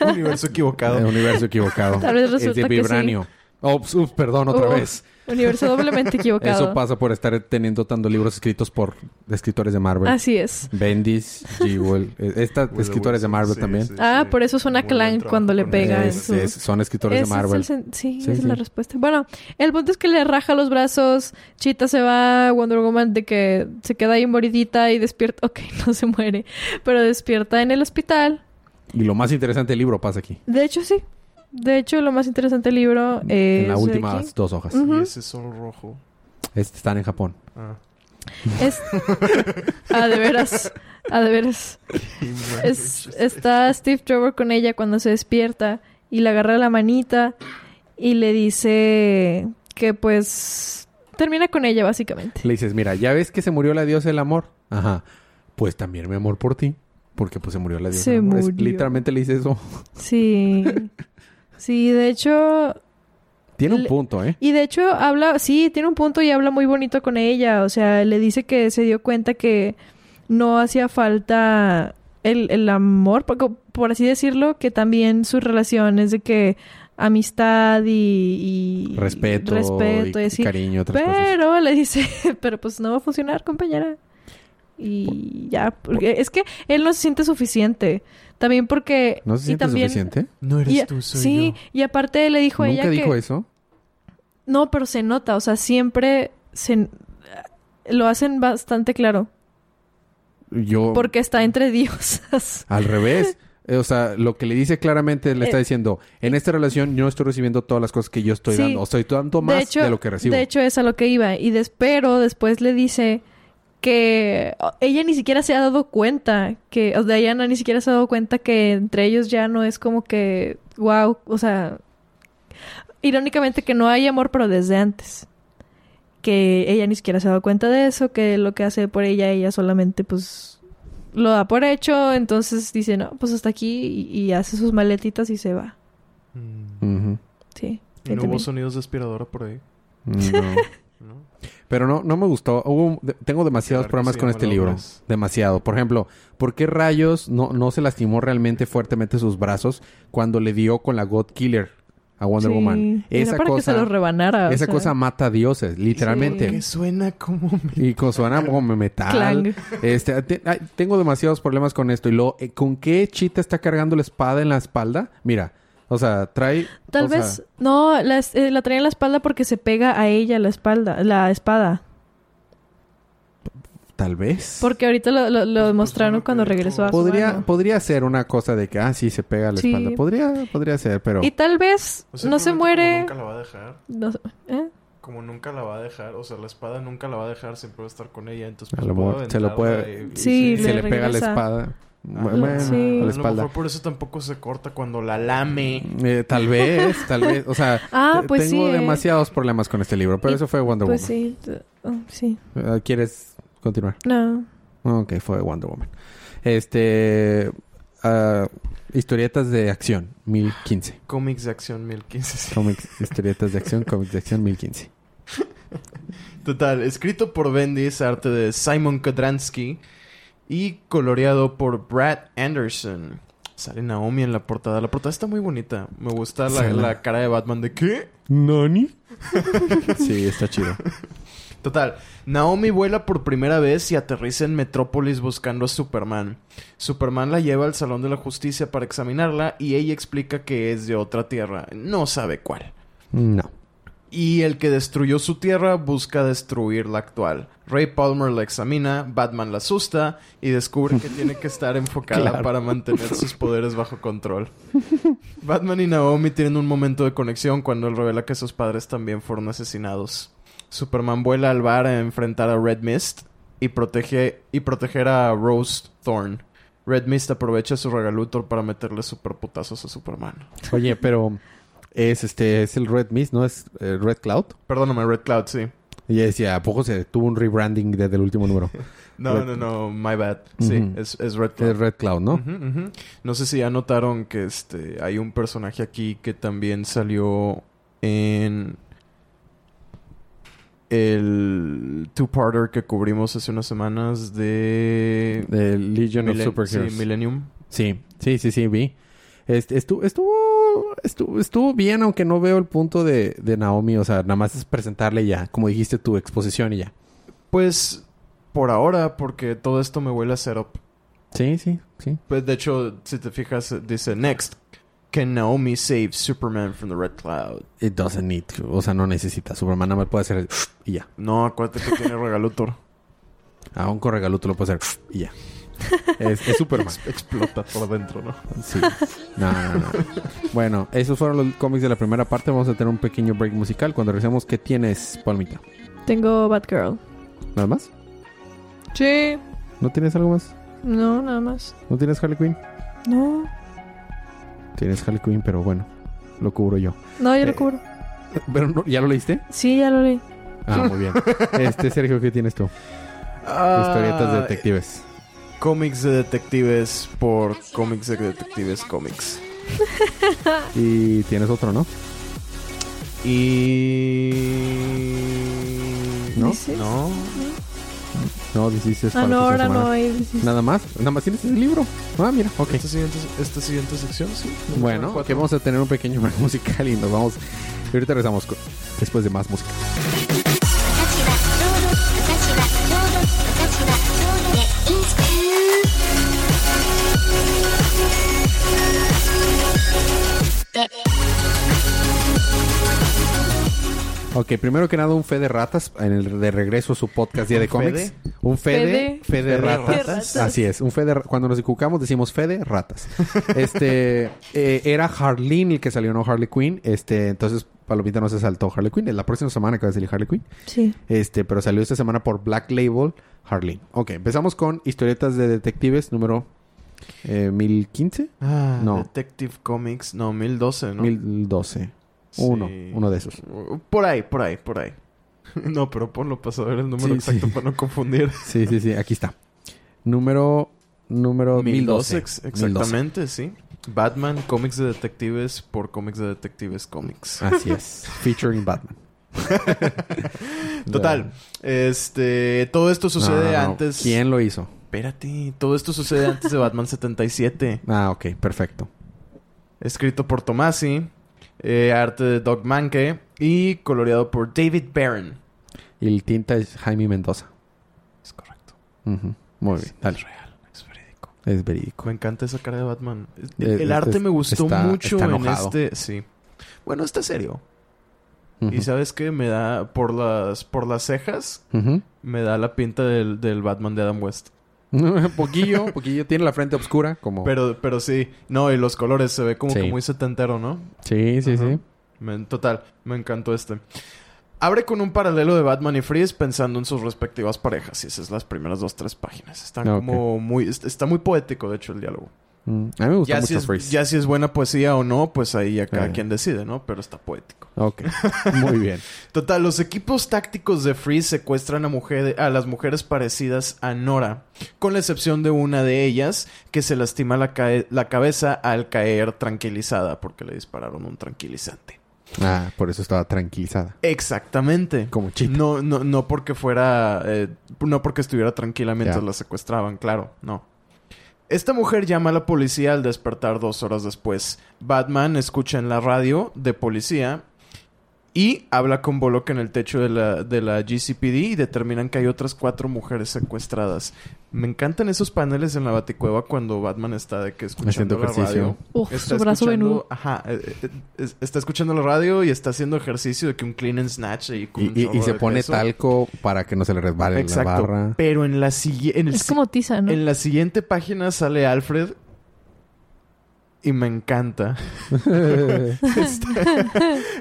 Universo, equivocado. El universo equivocado. Tal vez es resulta de que sí. Ups, ups, perdón, otra vez. Universo doblemente equivocado. Eso pasa por estar teniendo tantos libros escritos por escritores de Marvel. Así es. Bendis, Jewel. eh, Estas escritores de Marvel sí, también. sí, Ah, sí. por eso suena Muy trabajo cuando le pega su- Es- son escritores Ese de Marvel. Es el sen- sí, Sí, esa es la respuesta. Bueno, el punto es que le raja los brazos. Chita se va, Wonder Woman de que se queda ahí moridita y despierta. Ok, no se muere, pero despierta en el hospital. Y lo más interesante del libro pasa aquí. De hecho, sí. De hecho, lo más interesante del libro es. en las últimas dos hojas. Y ese sol rojo. Este están en Japón. Ah. Es. ah, de veras. Ah, de veras. Es- está Steve Trevor con ella cuando se despierta y le agarra la manita y le dice que pues termina con ella básicamente. Le dices, mira, ¿ya ves que se murió la diosa del amor? Ajá. Pues también mi amor por ti. Porque pues se murió la diosa Se del amor. Es- literalmente le dice eso. Sí. Sí, de hecho, Tiene un punto, ¿eh? y de hecho habla, sí, tiene un punto y habla muy bonito con ella, o sea, le dice que se dio cuenta que no hacía falta el, el amor, por, por así decirlo, que también sus relaciones de que amistad y, y Respeto, respeto y, y, cariño, otras cosas. Pero le dice, pero pues no va a funcionar, compañera. Y ya, porque es que él no se siente suficiente. También porque... ¿No se y siente también- suficiente? No eres y- tú, soy sí, yo. y aparte le dijo a ¿Nunca ella dijo que... eso? No, pero se nota, o sea, siempre se... Lo hacen bastante claro. Yo... Porque está entre diosas. Al revés. Eh, O sea, lo que le dice claramente le está Eh, diciendo, en esta relación yo no estoy recibiendo todas las cosas que yo estoy Sí. dando. O estoy dando más de, lo que recibo. De hecho, es a lo que iba. Y des- pero después le dice que ella ni siquiera se ha dado cuenta que, o sea, Diana ni siquiera se ha dado cuenta que entre ellos ya no es como que, wow, o sea, irónicamente que no hay amor, pero desde antes. Que ella ni siquiera se ha dado cuenta de eso, que lo que hace por ella, ella solamente pues lo da por hecho, entonces dice, no, pues hasta aquí y, y hace sus maletitas y se va. Mm. Sí. ¿Y no hubo sonidos de aspiradora por ahí? No. Pero no, no me gustó. Hubo, tengo demasiados Claro problemas sí, con este libro. Demasiado. Por ejemplo, ¿por qué rayos no, no se lastimó realmente fuertemente sus brazos cuando le dio con la God Killer a Wonder Sí. Woman? Era Esa para que se cosa, los rebanara. o esa sea, cosa mata a dioses, literalmente. Que suena como... me- Y con suena como metal. Clang. Este, te- ay, tengo demasiados problemas con esto. Y luego, eh, ¿con qué chita está cargando la espada en la espalda? Mira, o sea, trae. Tal o sea, vez, no, la, eh, la traía en la espalda porque se pega a ella la espalda, la espada. tal vez. Porque ahorita lo, lo, lo Pues, demostraron bueno, cuando regresó a Podría, mano. podría ser una cosa de que, ah, sí, se pega a la Sí. espalda. Podría, podría ser, pero. Y tal vez O sea, no se muere. Como nunca la va a dejar. no ¿eh? Como nunca la va a dejar. O sea, la espada nunca la va a dejar. Siempre va a estar con ella. Entonces, A pues, lo puedo mejor se lo puede- y- y Sí, se le le pega la espada. Bueno, sí. a A la lo espalda. mejor por eso tampoco se corta cuando la lame. Eh, tal vez, tal vez. O sea, Ah, pues tengo sí, eh. demasiados problemas con este libro, pero Y- eso fue Wonder Pues Woman. sí, t- oh, sí. Eh, ¿Quieres continuar? No. Ok, fue Wonder Woman. Este. ah, historietas de acción, 1015. Cómics de acción 1015. sí. Cómics, historietas de acción, cómics de acción, 1015. Total, escrito por Bendis, arte de Simon Kodransky y coloreado por Brad Anderson. Sale Naomi en la portada. La portada está muy bonita. Me gusta la, la cara de Batman de ¿qué? ¿Nani? sí, está chido. Total, Naomi vuela por primera vez y aterriza en Metrópolis buscando a Superman. Superman la lleva al Salón de la Justicia para examinarla y ella explica que es de otra tierra. No sabe cuál. No. Y el que destruyó su tierra busca destruir la actual. Ray Palmer la examina, Batman la asusta y descubre que tiene que estar enfocada Claro. para mantener sus poderes bajo control. Batman y Naomi tienen un momento de conexión cuando él revela que sus padres también fueron asesinados. Superman vuela al bar a enfrentar a Red Mist y, protege, y proteger a Rose Thorn. Red Mist aprovecha su regalutor para meterle superputazos a Superman. Oye, pero es este es el Red Mist, ¿no? Es eh, Red Cloud. Perdóname, Red Cloud, sí. Y decía, ¿a poco se tuvo un rebranding desde el último número? No, Red- no, no, my bad. Sí, es, es Red Cloud. Es Red Cloud, ¿no? No sé si ya notaron que este hay un personaje aquí que también salió en el two-parter que cubrimos hace unas semanas de De Legion of Superheroes. sí, Millennium. Sí, sí, sí, sí, vi. Este, estuvo, estuvo, estuvo, estuvo bien, aunque no veo el punto de, de Naomi. O sea, nada más es presentarle ya, como dijiste, tu exposición y ya. Pues por ahora, porque todo esto me huele a setup. Sí, sí, sí. Pues de hecho, si te fijas, dice next. Can Naomi save Superman from the Red Cloud? It doesn't need, to. o sea, no necesita. Superman nada más puede hacer y ya. No, acuérdate que tiene regalutor. A un corregaluto lo puede hacer y ya. Es, es Superman. Explota por dentro, ¿no? Sí. No, no, no. Bueno, esos fueron los cómics de la primera parte. Vamos a tener un pequeño break musical. Cuando regresemos, ¿qué tienes, Palmita? Tengo Batgirl. ¿Nada más? Sí. ¿No tienes algo más? No, nada más. ¿No tienes Harley Quinn? No. Tienes Harley Quinn, pero bueno, lo cubro yo. No, yo Eh, lo cubro. ¿Pero no- ya lo leíste? Sí, ya lo leí. Ah, muy bien. Este, Sergio, ¿qué tienes tú? Historietas de detectives. Cómics de detectives por cómics de detectives cómics. Y tienes otro, ¿no? Y... ¿No? ¿Dices? No. No, Ah, no, ahora no hay. dices- Nada más. Nada más tienes el libro. Ah, mira, ok. Esta siguiente, esta siguiente sección, sí. Bueno, que vamos a tener un pequeño break musical y nos vamos. Y ahorita regresamos con- después de más música. Ok, primero que nada, un fe de ratas en el de regreso a su podcast Día de ¿Un Cómics. Un fe de, Fede. fe de Fe de ratas. ratas. Así es, un fe de cuando nos equivocamos decimos fe de ratas. Este eh, era Harleen el que salió, no Harley Quinn. Este, entonces Palomita no se saltó Harley Quinn. Es la próxima semana que va a salir Harley Quinn. Sí. Este, pero salió esta semana por Black Label Harleen. Ok, empezamos con historietas de detectives número eh, 1015, Ah, No. Detective Comics. No, 1012, ¿no? 1012. Uno, Sí. uno de esos. Por ahí, por ahí, por ahí. No, pero ponlo para saber el número Sí, exacto sí. para no confundir. Sí, sí, sí, aquí está. Número número 1012. 1012, ex- exactamente, sí. Batman, cómics de detectives por cómics de detectives cómics. 1012. Así es. Featuring Batman. Total, este, todo esto sucede No, no, no. antes. ¿Quién lo hizo? Espérate, todo esto sucede antes de Batman 77, Ah, ok, perfecto. escrito por Tomasi, eh, arte de Doug Manke y coloreado por David Barron. Y el tinta es Jaime Mendoza. Es correcto. Muy bien, dale. Es real, es verídico. Es verídico. Me encanta esa cara de Batman. El, el arte me gustó está- mucho está en este, sí. Bueno, está serio. Y sabes qué me da por las por las cejas me da la pinta del, del Batman de Adam West. poquillo, poquillo. Tiene la frente oscura como... Pero pero sí, no, y los colores se ve como Sí. que muy setentero, ¿no? Sí, sí, Ajá. sí. Me- total, me encantó este. Abre con un paralelo de Batman y Freeze pensando en sus respectivas parejas. Y esas son las primeras dos, tres páginas. Están como muy... est- Está muy poético, de hecho, el diálogo. Mm, A mí me gusta Ya mucho si, es, Freeze. ya si es buena poesía o no, pues ahí ya cada Eh. quien decide, ¿no? Pero está poético. Ok. Muy bien. Total, los equipos tácticos de Freeze secuestran a, mujer- a las mujeres parecidas a Nora, con la excepción de una de ellas que se lastima la, cae- la cabeza al caer tranquilizada porque le dispararon un tranquilizante. Ah, por eso estaba tranquilizada. Exactamente. Como chip. No, no, no porque fuera, eh, no porque estuviera tranquila mientras Ya. la secuestraban, claro, no. Esta mujer llama a la policía al despertar dos horas después. Batman escucha en la radio de policía y habla con Bullock en el techo de la, de la GCPD y determinan que hay otras cuatro mujeres secuestradas. Me encantan esos paneles en la baticueva cuando Batman está de que escuchando Haciendo la ejercicio. radio. Uf, Está su brazo escuchando- venudo. Ajá. eh, eh, es- está escuchando la radio y está haciendo ejercicio de que un clean and snatch y, con Y, se pone peso. talco para que no se le resbale Exacto. la barra. Pero en la siguiente... Es como tiza, ¿no? En la siguiente página sale Alfred y me encanta.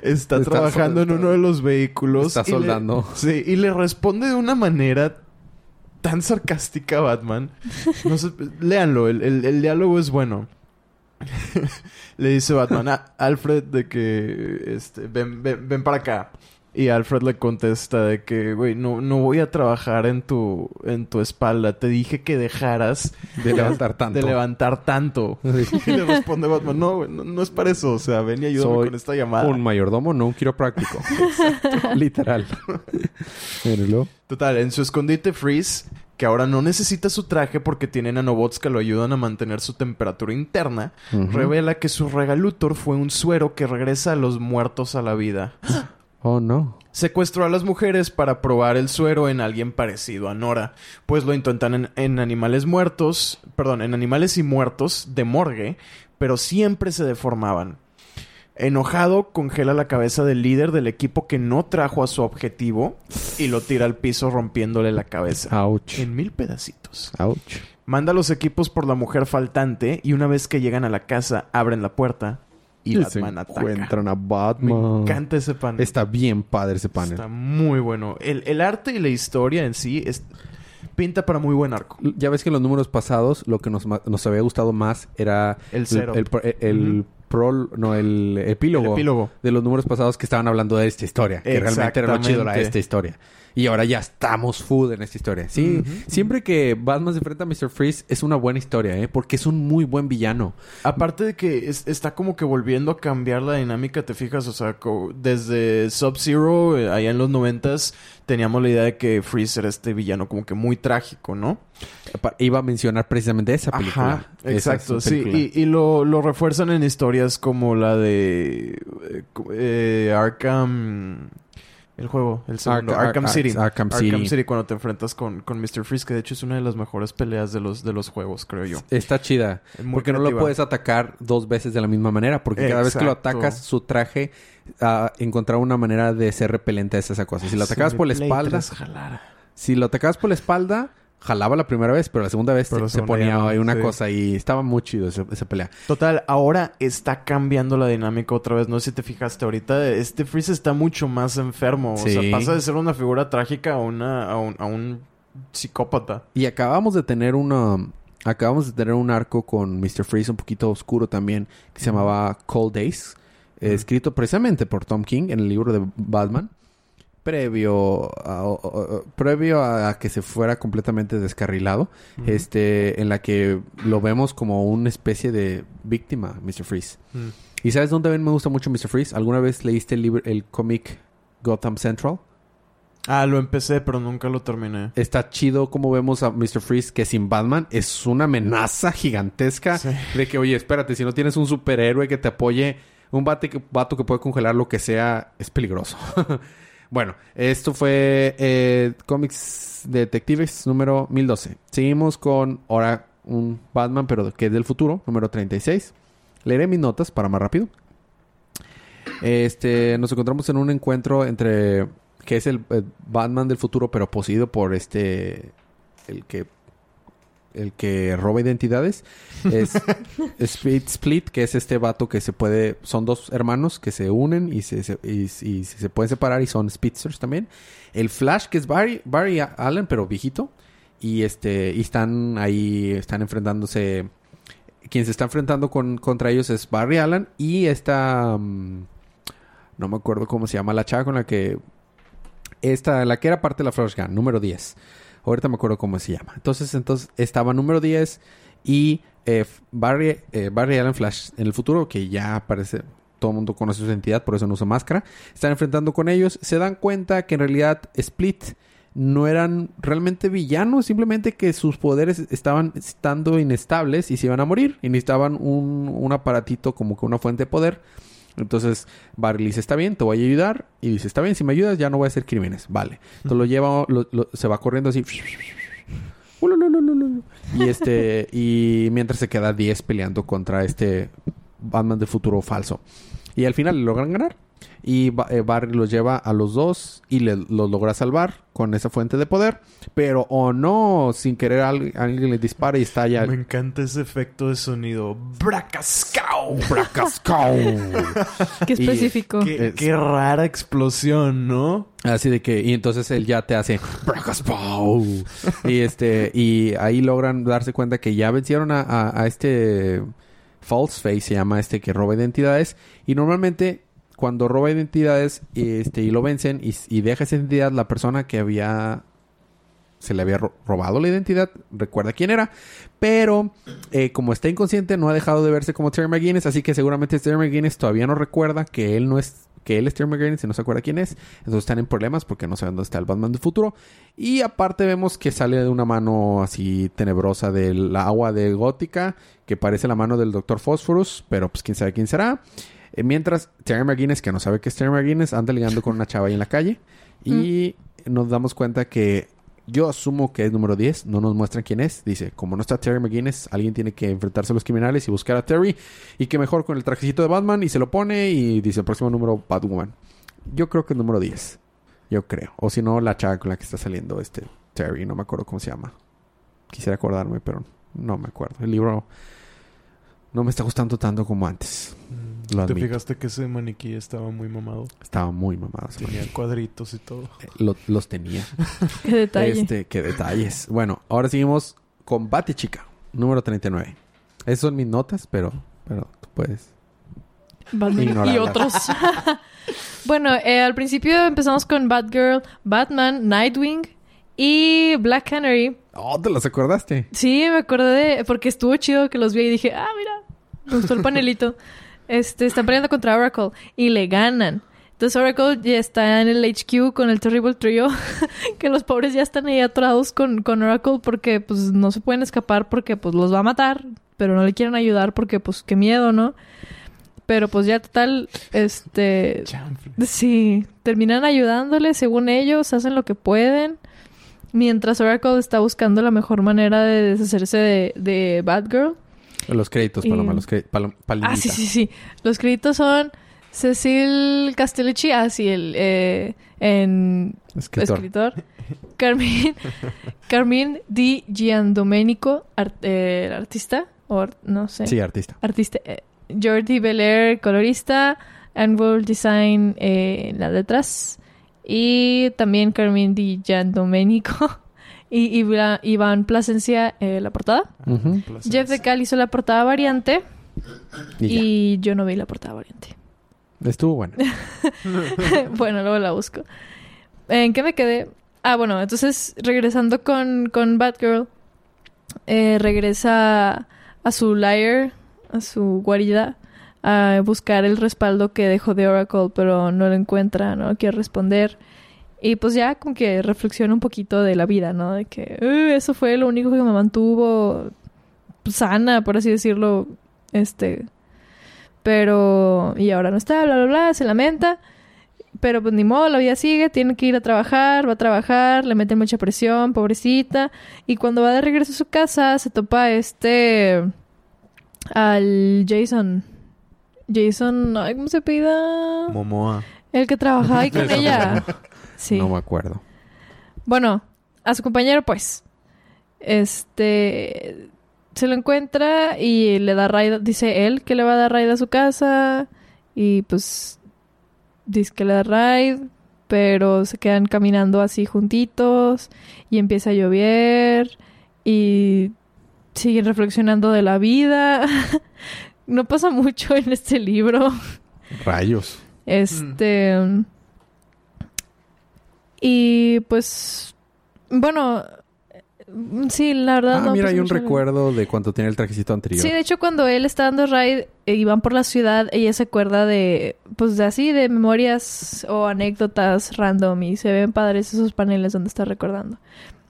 está, trabajando en uno de los vehículos. Está y le- soldando. sí, y le responde de una manera tan sarcástica a Batman. No sé, léanlo, el, el- el diálogo es bueno. le dice Batman a Alfred de que este, ven, ven, ven para acá. Y Alfred le contesta de que, güey, no, no voy a trabajar en tu, en tu espalda. Te dije que dejaras De levantar tanto. de levantar tanto. Y le responde Batman, no, güey, no, no es para eso. O sea, ven y ayúdame Soy con esta llamada. Un mayordomo, no un quiropráctico. Literal. Total, en su escondite Freeze, que ahora no necesita su traje porque tiene nanobots que lo ayudan a mantener su temperatura interna, revela que su regalutor fue un suero que regresa a los muertos a la vida. Oh, no. Secuestró a las mujeres para probar el suero en alguien parecido a Nora, pues lo intentan en, en animales muertos, perdón, en animales y muertos de morgue, pero siempre se deformaban. Enojado, congela la cabeza del líder del equipo que no trajo a su objetivo y lo tira al piso rompiéndole la cabeza Ouch. en mil pedacitos. Ouch. Manda a los equipos por la mujer faltante y una vez que llegan a la casa abren la puerta y se Batman ataca. encuentran a Me Batman. encanta ese panel. Está bien padre ese panel. Está muy bueno. El, el arte y la historia en sí es, pinta para muy buen arco. Ya ves que en los números pasados lo que nos, nos había gustado más era El cero. el, el- el prol- no, el epílogo, El epílogo. de los números pasados que estaban hablando de esta historia. Que realmente era lo chido, era esta historia. Y ahora ya estamos food en esta historia. Sí, siempre que Batman se enfrenta a Mr. Freeze es una buena historia, ¿eh? Porque es un muy buen villano. Aparte de que es- está como que volviendo a cambiar la dinámica, ¿te fijas? O sea, desde Sub-Zero, eh, allá en los noventas, teníamos la idea de que Freeze era este villano como que muy trágico, ¿no? Iba a mencionar precisamente esa película. Ajá, exacto, sí. Y, y lo, lo refuerzan en historias como la de eh, eh, Arkham... El juego, el segundo. Arkham Ar- City. Arkham City. cuando te enfrentas con, con Mr. Freeze, que de hecho es una de las mejores peleas de los, de los juegos, creo yo. Está chida. Porque no lo puedes atacar dos veces de la misma manera. Porque cada vez que lo atacas, su traje ah, encontraba una manera de ser repelente a esa cosa. Si lo atacabas por la espalda, 3 jalara. si lo atacabas por la espalda, jalaba la primera vez, pero la segunda vez se, ponía no, una sí. cosa y estaba muy chido esa, esa pelea. Total, ahora está cambiando la dinámica otra vez. No sé si te fijaste ahorita. Este Freeze está mucho más enfermo. O sea, pasa de ser una figura trágica a, una, a, un, a un psicópata. Y acabamos de tener una... Acabamos de tener un arco con Mr. Freeze un poquito oscuro también, que se llamaba Cold Days, eh, escrito precisamente por Tom King en el libro de Batman, previo a, o- o- previo a que se fuera completamente descarrilado, este, en la que lo vemos como una especie de víctima, Mr. Freeze. Mm. ¿Y sabes dónde también me gusta mucho Mr. Freeze? ¿Alguna vez leíste el libro, el cómic Gotham Central? Ah, lo empecé, pero nunca lo terminé. Está chido como vemos a Mr. Freeze que sin Batman es una amenaza gigantesca Sí. de que, oye, espérate, si no tienes un superhéroe que te apoye, un bate que, vato que puede congelar lo que sea, es peligroso. bueno, esto fue eh, Cómics Detectives número 1012. Seguimos con ahora un Batman, pero que es del futuro, número 36. Leeré mis notas para más rápido. Este, nos encontramos en un encuentro entre que es el, eh, Batman del futuro, pero poseído por este el que el que roba identidades es Speed Split, que es este vato que se puede son dos hermanos que se unen y se, se- y, y se pueden separar y son speedsters también. El Flash que es Barry Barry Allen, pero viejito y este y están ahí están enfrentándose quien se está enfrentando con, contra ellos es Barry Allen y esta mm, no me acuerdo cómo se llama la chava con la que esta la que era parte de la Flash Gun, número 10. Ahorita me acuerdo cómo se llama. Entonces, entonces estaba número 10 y eh, Barry, eh, Barry Allen Flash en el futuro, que ya aparece, todo el mundo conoce su identidad, por eso no usa máscara. Están enfrentando con ellos, se dan cuenta que en realidad Split no eran realmente villanos, simplemente que sus poderes estaban estando inestables y se iban a morir y necesitaban un, un aparatito como que una fuente de poder. Entonces Barry dice, está bien, te voy a ayudar. Y dice, está bien, si me ayudas ya no voy a hacer crímenes. Vale. Entonces lo lleva, lo- lo- se va corriendo así. Ulululululu. Y este, y mientras se queda 10 peleando contra este Batman de futuro falso. Y al final logran ganar. Y eh, Barry los lleva a los dos y le, los logra salvar con esa fuente de poder. Pero o no, sin querer al- alguien le dispara y estalla. Me encanta ese efecto de sonido. ¡Bracascao! ¡Bracascao! Qué Y- específico. Qué, Es- qué rara explosión, ¿no? Así de que, y entonces él ya te hace Bracaspow. y este, y ahí logran darse cuenta que ya vencieron a, a- a este False Face, se llama este que roba identidades. Y normalmente, cuando roba identidades este, y lo vencen y, deja esa identidad, la persona que había se le había ro- robado la identidad, recuerda quién era, pero eh, como está inconsciente no ha dejado de verse como Terry McGuinness, así que seguramente Terry McGuinness todavía no recuerda que él no es que él es Terry McGuinness y no se acuerda quién es, entonces están en problemas porque no saben dónde está el Batman del futuro y aparte vemos que sale de una mano así tenebrosa del agua de Gótica que parece la mano del Doctor Phosphorus, pero pues quién sabe quién será. Eh, mientras Terry McGuinness, que no sabe que es Terry McGuinness, anda ligando con una chava ahí en la calle y nos damos cuenta que yo asumo que es número 10, no nos muestran quién es. Dice, como no está Terry McGuinness, alguien tiene que enfrentarse a los criminales y buscar a Terry. Y que mejor con el trajecito de Batman y se lo pone y dice el próximo número Batwoman. Yo creo que es número 10. Yo creo. O si no, la chava con la que está saliendo este Terry, no me acuerdo cómo se llama. Quisiera acordarme, pero no me acuerdo. El libro no me está gustando tanto como antes. Lo ¿Te admito. fijaste que ese maniquí estaba muy mamado? Estaba muy mamado. ese Tenía cuadritos y todo. Eh, lo- los tenía. Qué detalle. Este, qué detalles. Bueno, ahora seguimos con Bate Chica, número 39. Esas son mis notas, pero, pero tú puedes. Batman y otros. bueno, eh, al principio empezamos con Batgirl, Batman, Nightwing y Black Canary. Oh, ¿te las acordaste? Sí, me acordé de... Porque estuvo chido que los vi y dije, ah, mira, me gustó el panelito. Este, están peleando contra Oracle y le ganan. Entonces Oracle ya está en el HQ con el Terrible Trio, que los pobres ya están ahí atorados con, con Oracle porque pues no se pueden escapar porque pues los va a matar, pero no le quieren ayudar porque pues qué miedo, ¿no? Pero pues ya total, este... Sí, terminan ayudándole, según ellos, hacen lo que pueden. Mientras Oracle está buscando la mejor manera de deshacerse de, de Batgirl. Los créditos, Y- Paloma, los créditos. Ah, sí, sí, sí. Los créditos son Cecil Castellucci, ah, sí, el eh, en Escritor. escritor. Carmine, Carmine Di Giandomenico, ar- eh, artista, o no sé, Sí, artista. artista. eh, Jordi Belair, colorista. Anvil Design, eh, en las letras. Y también Carmine Di Giandomenico. Y Iván Plasencia, eh, la portada. Jeff Decal hizo la portada variante. Y, yo no vi la portada variante. Estuvo bueno. bueno, luego la busco. ¿En qué me quedé? Ah, bueno, entonces regresando con, con Batgirl, eh, regresa a su lair, a su guarida, a buscar el respaldo que dejó de Oracle, pero no lo encuentra, no quiere responder. Y pues ya como que reflexiona un poquito de la vida, ¿no? De que "Eh, eso fue lo único que me mantuvo sana, por así decirlo, este... Pero... Y ahora no está, bla, bla, bla, se lamenta. Pero pues ni modo, la vida sigue, tiene que ir a trabajar, va a trabajar, le meten mucha presión, pobrecita. Y cuando va de regreso a su casa, se topa este... al Jason. Jason, ay, ¿cómo se pida? Momoa. El que trabajaba ahí con ella. Sí. No me acuerdo. Bueno, a su compañero, pues. Este. Se lo encuentra y le da raid. Dice él que le va a dar raid a su casa. Y pues. Dice que le da raid. Pero se quedan caminando así juntitos. Y empieza a llover. Y siguen reflexionando de la vida. no pasa mucho en este libro. Rayos. Este. Y pues. Bueno. Sí, la verdad Ah, no mira, pasa hay un recuerdo de cuando tenía el trajecito anterior. Sí, de hecho, cuando él está dando raid y van por la ciudad, ella se acuerda de. Pues de así, de memorias o anécdotas random y se ven padres esos paneles donde está recordando.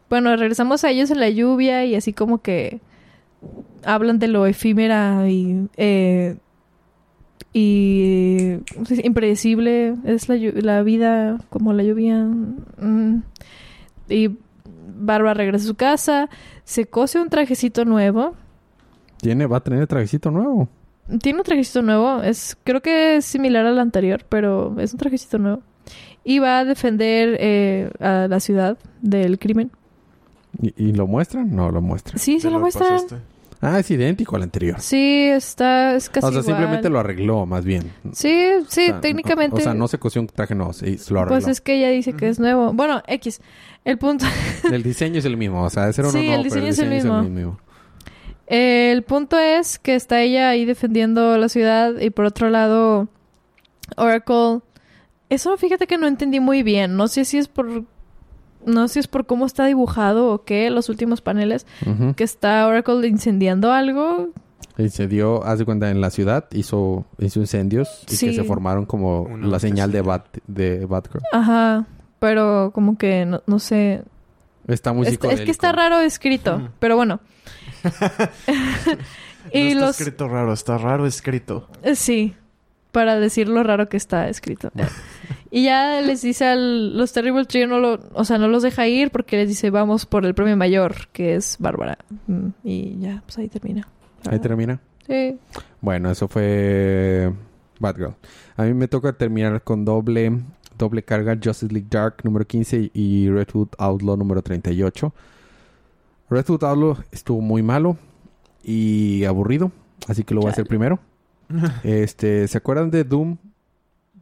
Bueno, regresamos a ellos en la lluvia y así como que hablan de lo efímera y eh, y sí, impredecible es la, la vida como la lluvia Mm. y Bárbara regresa a su casa se cose un trajecito nuevo Tiene, va a tener trajecito nuevo. tiene un trajecito nuevo es creo que es similar al anterior pero es un trajecito nuevo y va a defender eh, a la ciudad del crimen ¿Y, y lo muestran? No lo muestran. sí se Te lo muestran pasaste. Ah, es idéntico al anterior. sí está es casi o sea, igual. simplemente lo arregló, más bien. sí sí O sea, técnicamente O sea, no se cosió un traje nuevo, sí, lo arregló. Pues es que ella dice que es nuevo. Bueno, X. El punto, El diseño es el mismo, o sea, ese era uno Sí, nuevo, el pero diseño es el mismo. mismo. el punto es que está ella ahí defendiendo la ciudad y por otro lado Oracle. Eso fíjate que no entendí muy bien. No sé si es por no sé si es por cómo está dibujado o qué los últimos paneles que está Oracle incendiando algo. Incendió, haz de cuenta, en la ciudad, hizo, hizo incendios y Sí. que se formaron como Una la señal de. Bat, de Batgirl. Ajá, pero como que no, no sé. Está muy Es, que está raro escrito, pero bueno. y no está los escrito raro, está raro escrito. Eh, Sí, para decir lo raro que está escrito. Y ya les dice a los Terrible Trio, no lo, o sea, no los deja ir porque les dice vamos por el premio mayor, que es Bárbara. Mm, Y ya, pues ahí termina. Ahí termina. Sí. Bueno, eso fue Batgirl. A mí me toca terminar con doble, doble carga Justice League Dark número 15 y Redwood Outlaw número 38. Redwood Outlaw estuvo muy malo y aburrido, así que lo voy a hacer primero. Este, ¿se acuerdan de Doom?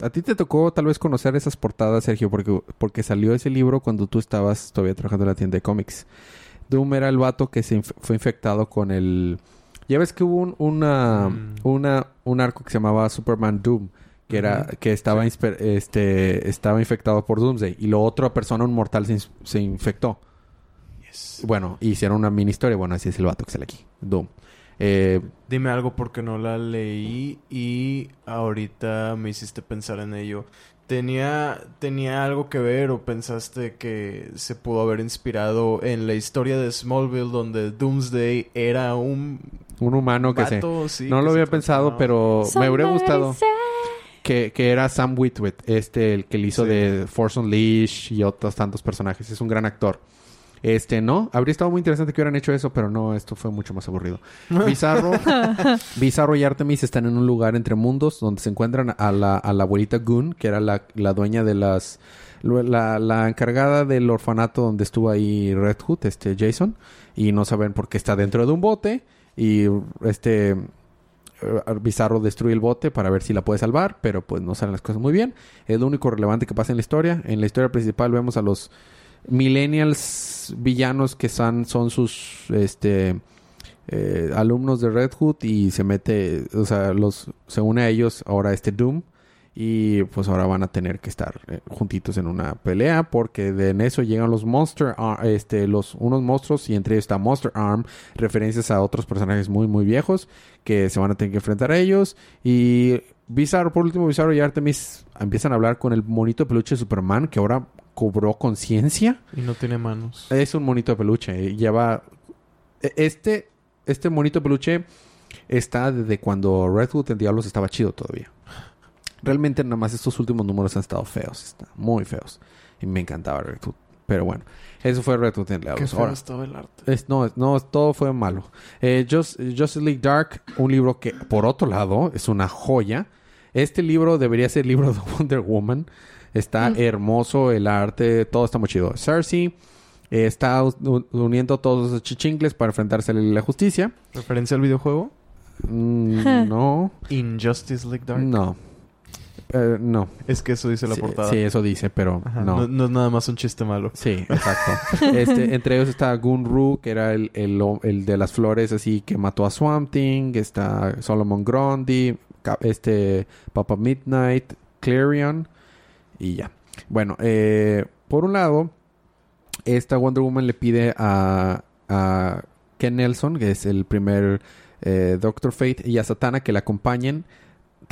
A ti te tocó tal vez conocer esas portadas, Sergio, porque, porque salió ese libro cuando tú estabas todavía trabajando en la tienda de cómics. Doom era el vato que se inf- fue infectado con el... Ya ves que hubo un, una, Mm. una, un arco que se llamaba Superman Doom, que era que estaba, este, estaba infectado por Doomsday. Y la otra persona, un mortal, se, se infectó. Yes. Bueno, hicieron una mini historia. Bueno, así es el vato que sale aquí. Doom. Eh, Dime algo porque no la leí y ahorita me hiciste pensar en ello. ¿Tenía, ¿Tenía algo que ver o pensaste que se pudo haber inspirado en la historia de Smallville donde Doomsday era un un humano que se... Vato, sí, no que lo se había pensado, pero me hubiera gustado say- que, que era Sam Witwer, este, el que le hizo Sí. de Force Unleashed y otros tantos personajes. Es un gran actor. Este, no, habría estado muy interesante que hubieran hecho eso, pero no, esto fue mucho más aburrido. Bizarro, Bizarro y Artemis están en un lugar entre mundos donde se encuentran a la, a la abuelita Goon, que era la, la dueña de las. La, la encargada del orfanato donde estuvo ahí Red Hood, este Jason, y no saben por qué está dentro de un bote. Y este eh, Bizarro destruye el bote para ver si la puede salvar, pero pues no salen las cosas muy bien. Es lo único relevante que pasa en la historia. En la historia principal vemos a los millennials villanos que son, son sus este eh, alumnos de Red Hood y se mete, o sea, los se une a ellos ahora este Doom y pues ahora van a tener que estar eh, juntitos en una pelea porque de en eso llegan los Monster Ar- este los unos monstruos y entre ellos está Monster Arm, referencias a otros personajes muy muy viejos que se van a tener que enfrentar a ellos y Bizarro por último Bizarro y Artemis empiezan a hablar con el monito peluche de Superman que ahora cobró conciencia. Y no tiene manos. Es un monito de peluche. eh, Lleva. e- Este, este monito de peluche está desde cuando Red Hood en Diablos estaba chido todavía. Realmente nada más estos últimos números han estado feos. Están muy feos. Y me encantaba Red Hood. Pero bueno, eso fue Red Hood en Qué feo Ahora, estaba el arte. es- no, no, todo fue malo. Eh, Just- Justice League Dark, un libro que, por otro lado, es una joya. Este libro debería ser el libro de Wonder Woman. Está Mm. hermoso el arte, todo está muy chido. Cersei eh, está uniendo todos los chichingles para enfrentarse a la justicia. ¿Referencia al videojuego? Mm, no, Injustice League Dark. no. Eh, no. Es que eso dice la Sí, portada. Sí, eso dice, pero Ajá, no. no. no es nada más un chiste malo. Sí, exacto. este, entre ellos está Gunru, que era el, el, el de las flores así que mató a Swamp Thing. Está Solomon Grundy, este Papa Midnight, Clarion y ya. Bueno, eh, por un lado, esta Wonder Woman le pide a, a Ken Nelson, que es el primer eh, Doctor Fate, y a Satana que la acompañen.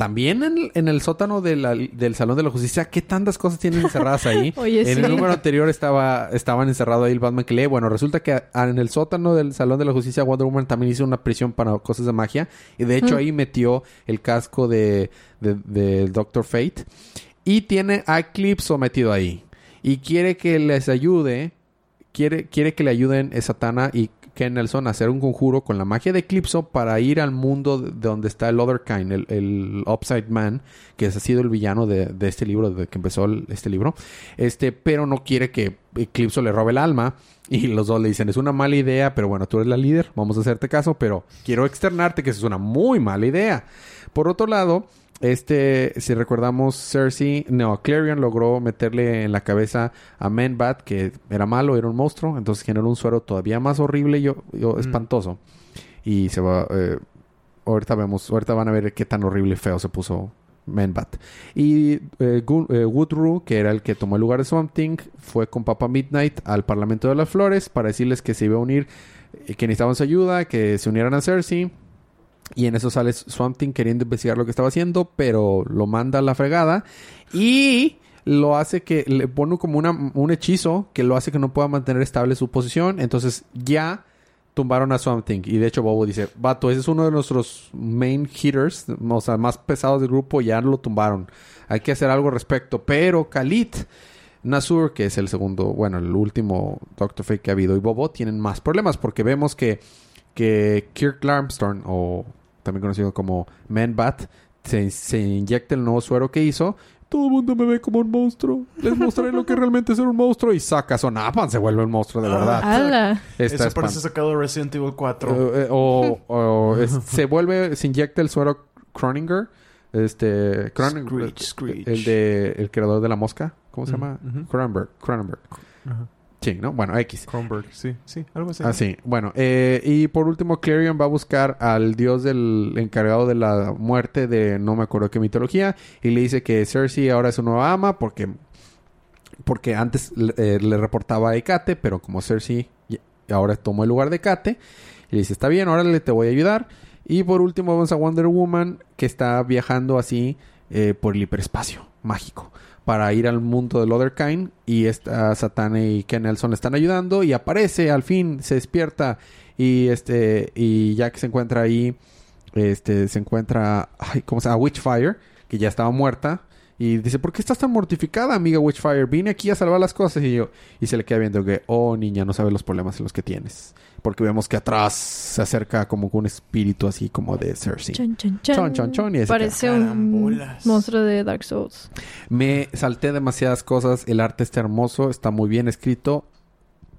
También en, el- en el sótano de la- del Salón de la Justicia, ¿qué tantas cosas tienen encerradas ahí? Oye, en sí. el número anterior estaba, estaban encerrados ahí el Batman que lee. Bueno, resulta que en el sótano del Salón de la Justicia Wonder Woman también hizo una prisión para cosas de magia. Y de hecho Mm. ahí metió el casco de, de, de Doctor Fate. Y tiene a Eclipse metido ahí. Y quiere que les ayude. Quiere, quiere que le ayuden Satana y Ken Nelson hacer un conjuro con la magia de Eclipso para ir al mundo de de donde está el Other Kind, el, Upside Man, que ha sido el villano de, este libro, desde que empezó este libro. Este, pero no quiere que Eclipso le robe el alma. Y los dos le dicen, es una mala idea, pero bueno, tú eres la líder, vamos a hacerte caso, pero quiero externarte que es una muy mala idea. Por otro lado, este, si recordamos, Cersei, no, Clarion logró meterle en la cabeza a Manbat, que era malo, era un monstruo, entonces generó un suero todavía más horrible y yo- yo- Mm. espantoso. Y se va, eh, ahorita vemos, ahorita van a ver qué tan horrible y feo se puso Manbat. Y eh, eh, Woodrue, que era el que tomó el lugar de Swamp Thing, fue con Papa Midnight al Parlamento de las Flores para decirles que se iba a unir, eh, que necesitaban su ayuda, que se unieran a Cersei. Y en eso sale Swamp Thing queriendo investigar lo que estaba haciendo, pero lo manda a la fregada. Y lo hace que le pone como una, un hechizo que lo hace que no pueda mantener estable su posición. Entonces ya tumbaron a Swamp Thing. Y de hecho Bobo dice, vato, ese es uno de nuestros main hitters, o sea, más pesados del grupo, ya lo tumbaron. Hay que hacer algo al respecto. Pero Khalid, Nasur, que es el segundo, bueno, el último Doctor Fate que ha habido, y Bobo tienen más problemas porque vemos que, que Kirk Larmstorn, o también conocido como Man-Bat, se, se inyecta el nuevo suero que hizo. Todo el mundo me ve como un monstruo. Les mostraré lo que realmente es ser un monstruo. Y saca Sonapan, se vuelve un monstruo de verdad. ¡Hala! Está Eso parece sacado de Resident Evil 4. eh, eh, o o es- se vuelve, se inyecta el suero Croninger. Este. Croninger. Screech, Screech. El de. El creador de la mosca. ¿Cómo se Mm, llama? Cronenberg. Cronenberg. Ajá. Sí, ¿no? Bueno, X. Kronberg, sí, sí, algo así. Ah, sí. Bueno, eh, y por último, Clarion va a buscar al dios del encargado de la muerte de no me acuerdo qué mitología. Y le dice que Cersei ahora es su nueva ama porque. Porque antes eh, le reportaba a Hecate, pero como Cersei ahora tomó el lugar de Hecate. Y le dice, está bien, órale, te voy a ayudar. Y por último vamos a Wonder Woman, que está viajando así eh, por el hiperespacio mágico. Para ir al mundo del Other Kind y esta Satana y Ken Nelson le están ayudando y aparece al fin se despierta y este y que se encuentra ahí este se encuentra ay, cómo se llama Witchfire que ya estaba muerta y dice ¿por qué estás tan mortificada amiga Witchfire? vine aquí a salvar las cosas y yo y se le queda viendo que oh niña no sabes los problemas en los que tienes porque vemos que atrás se acerca como un espíritu así como de Cersei Chon, chon, chon. Chon, chon, chon, y Parece un Carambolas. monstruo de Dark Souls. Me salté demasiadas cosas. El arte está hermoso, está muy bien escrito.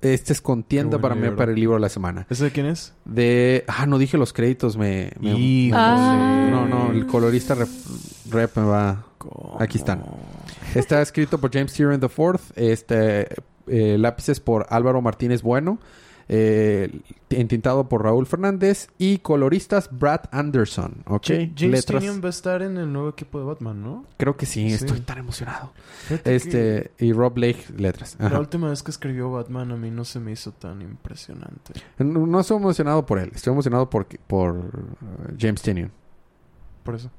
Este es contienda para mí para el libro de la semana. ¿Ese de quién es? De. Ah, no dije los créditos. Me. me- Híjole. Ah. No, no, el colorista rep, rep me va. Aquí están. Está escrito por James Tyrion IV. Este. eh, lápices por Álvaro Martínez Bueno. Eh, entintado por Raúl Fernández. Y coloristas Brad Anderson. James Letras. Va a estar en el nuevo equipo de Batman, ¿no? Creo que sí, Sí. estoy tan emocionado. Fíjate que Este. Y Rob Blake, letras. Ajá. La última vez que escribió Batman a mí no se me hizo tan impresionante. No, no estoy emocionado por él, estoy emocionado por, por uh, James Tynion. Por eso.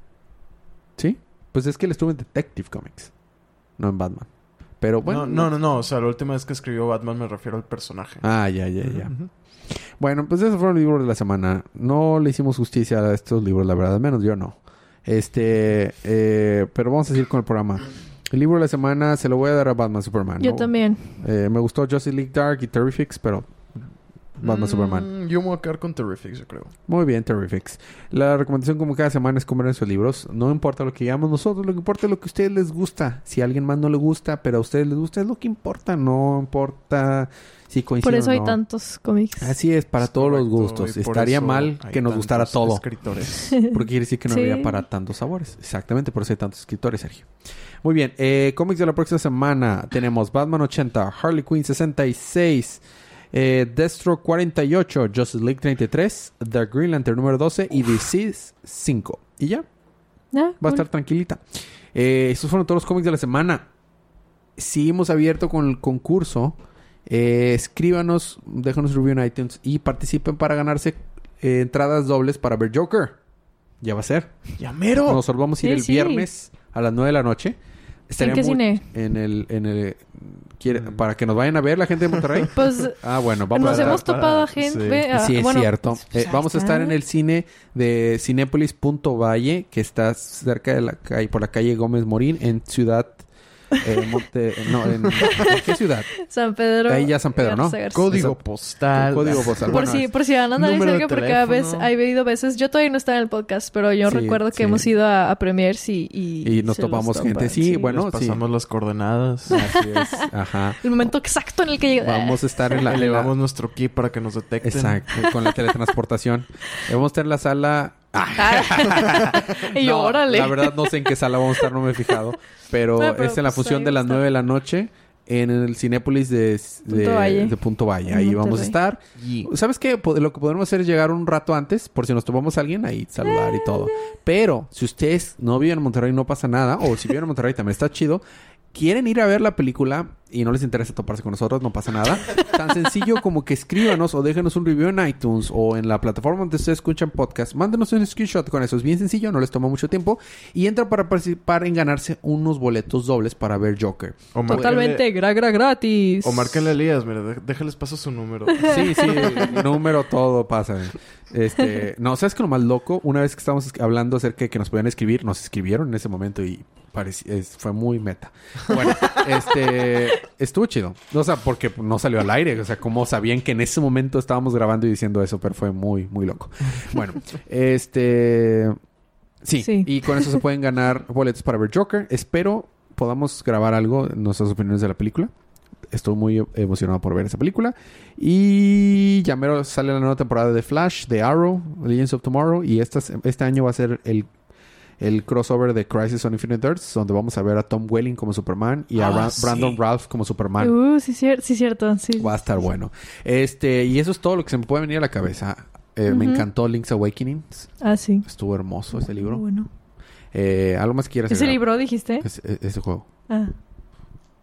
¿Sí? Pues es que él estuvo en Detective Comics, no en Batman. Pero bueno. no, no, no, no. O sea, la última vez que escribió Batman me refiero al personaje. Ah, ya, ya, ya. Bueno, pues esos fueron los libros de la semana. No le hicimos justicia a estos libros, la verdad, al menos yo no. Este, eh, pero vamos a seguir con el programa. El libro de la semana se lo voy a dar a Batman Superman. Yo ¿no? también. Eh, me gustó Justice League Dark y Terrifics, pero Batman Mm, Superman. Yo me voy a quedar con Terrifics, yo creo. Muy bien, Terrifics. La recomendación como cada semana es comer en sus libros. No importa lo que digamos nosotros, lo que importa es lo que a ustedes les gusta. Si a alguien más no le gusta, pero a ustedes les gusta, es lo que importa. No importa si coincide Por eso o hay tantos cómics. Así es, para Es todos los gustos. Estaría mal que nos gustara todo. escritores. Porque quiere decir que no Sí. había para tantos sabores. Exactamente, por eso hay tantos escritores, Sergio. Muy bien, eh, cómics de la próxima semana. Tenemos Batman 80, Harley Quinn 66, eh, Destro 48, Justice League 33, The Green Lantern número 12 y Disease 5. Y ya, Ah, va a estar tranquilita. Eh, estos fueron todos los cómics de la semana. Sí hemos abierto con el concurso. Eh, escríbanos, déjanos review en iTunes y participen para ganarse eh, entradas dobles para ver Joker. Ya va a ser. ¡Ya mero! Nosotros vamos a ir Sí, el sí. viernes a las 9 de la noche. Estaría qué muy- cine? En el... En el quiere- Mm. Para que nos vayan a ver la gente de Monterrey. Pues ah, bueno, vamos nos a... hemos topado a sí. gente. ah, Sí, es bueno, cierto. pues, Eh, ahí vamos a estar en el cine de Cinépolis.valle, que está cerca de la calle, por la calle Gómez Morín, en Ciudad... eh, Monte- no, en, ¿en qué ciudad? San Pedro. Ahí ya San Pedro, ¿no? Garza Garza. Código postal. Código postal. Por Bueno, si, por si van a andar cerca, porque cada vez ha habido veces. Yo todavía no estaba en el podcast, pero yo Sí, recuerdo que sí. hemos ido a, a premiers y, y, Y nos topamos gente. Sí, bueno, Les sí. pasamos las coordenadas. Así es. Ajá. El momento exacto en el que llega. Vamos a estar en la... Elevamos nuestro ki para que nos detecten. Exacto, con la teletransportación. Eh, Vamos a estar en la sala. Ah. y yo, No, órale. La verdad no sé en qué sala vamos a estar, no me he fijado. Pero, Bueno, pero es en la pues de las estar. 9 de la noche en el Cinépolis de, de, Punto Valle. de Punto Valle. En Ahí vamos a estar. Y- ¿Sabes qué? Lo que podemos hacer es llegar un rato antes, por si nos topamos a alguien, ahí saludar y todo. Pero si ustedes no viven en Monterrey, no pasa nada. O si viven en Monterrey, también está chido. Quieren ir a ver la película y no les interesa toparse con nosotros, no pasa nada. Tan sencillo como que escríbanos o déjenos un review en iTunes o en la plataforma donde ustedes escuchan podcast. Mándenos un screenshot con eso. Es bien sencillo, no les toma mucho tiempo. Y entra para participar en ganarse unos boletos dobles para ver Joker. O Totalmente gra, gra, gratis. O márquenle a Elías, mira, dé- déjales paso su número. Sí, sí, número todo pasa. Este, no, ¿sabes qué lo más loco? Una vez que estábamos es- hablando acerca de que nos podían escribir, nos escribieron en ese momento y es- fue muy meta. Bueno, este, estuvo chido. O sea, porque no salió al aire. O sea, como sabían que en ese momento estábamos grabando y diciendo eso, pero fue muy, muy loco. Bueno, este, sí, Sí. y con eso se pueden ganar boletos para ver Joker. Espero podamos grabar algo, nuestras opiniones de la película. Estoy muy emocionado por ver esa película. Y ya mero sale la nueva temporada de Flash, de Arrow, Legends of Tomorrow. Y esta, este año va a ser el, el crossover de Crisis on Infinite Earths, donde vamos a ver a Tom Welling como Superman y a Ah, Ra- sí. Brandon Ralph como Superman. Uh, sí, cier- sí, cierto. Sí. Va a estar bueno. Este, y eso es todo lo que se me puede venir a la cabeza. Eh, Me encantó Link's Awakening. Ah, sí. Estuvo hermoso ese libro. Bueno. Eh, ¿Algo más que quieras ¿Ese agregar? libro dijiste? Es- es- ese juego. Ah.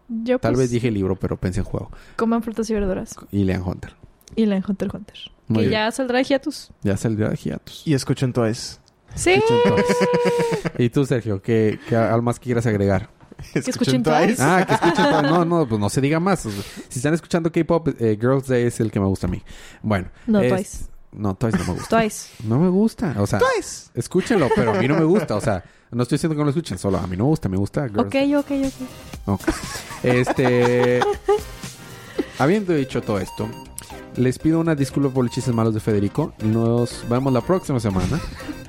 Yo Tal pues, vez dije libro, pero pensé en juego. Coman frutas y verduras. Y Leon Hunter. Y la en Hunter Hunter. Muy que bien. ya saldrá de hiatus. Ya saldrá de hiatus. y escuchen Twice. Sí. Y tú, Sergio, ¿qué, qué algo más que quieras agregar? escuchen Twice. Ah, que escuchen Twice. No, no, pues no se diga más. Si están escuchando K-pop, eh, Girls Day es el que me gusta a mí. Bueno. No, es- Twice. No, Twice no me gusta. Twice. No me gusta. O sea, escúchenlo, pero a mí no me gusta. O sea, no estoy diciendo que no lo escuchen, solo a mí no me gusta. Me gusta Girls Ok, Day. ok, ok. Ok. Este. habiendo dicho todo esto, les pido una disculpa por los chistes malos de Federico. Nos vemos la próxima semana.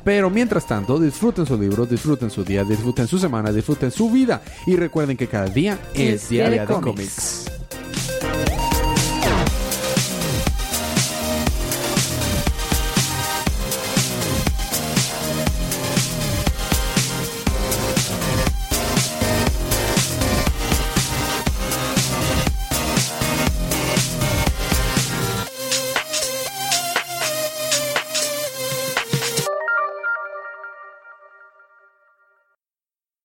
Pero mientras tanto, disfruten su libro, disfruten su día, disfruten su semana, disfruten su vida. Y recuerden que cada día es, día, de cómics.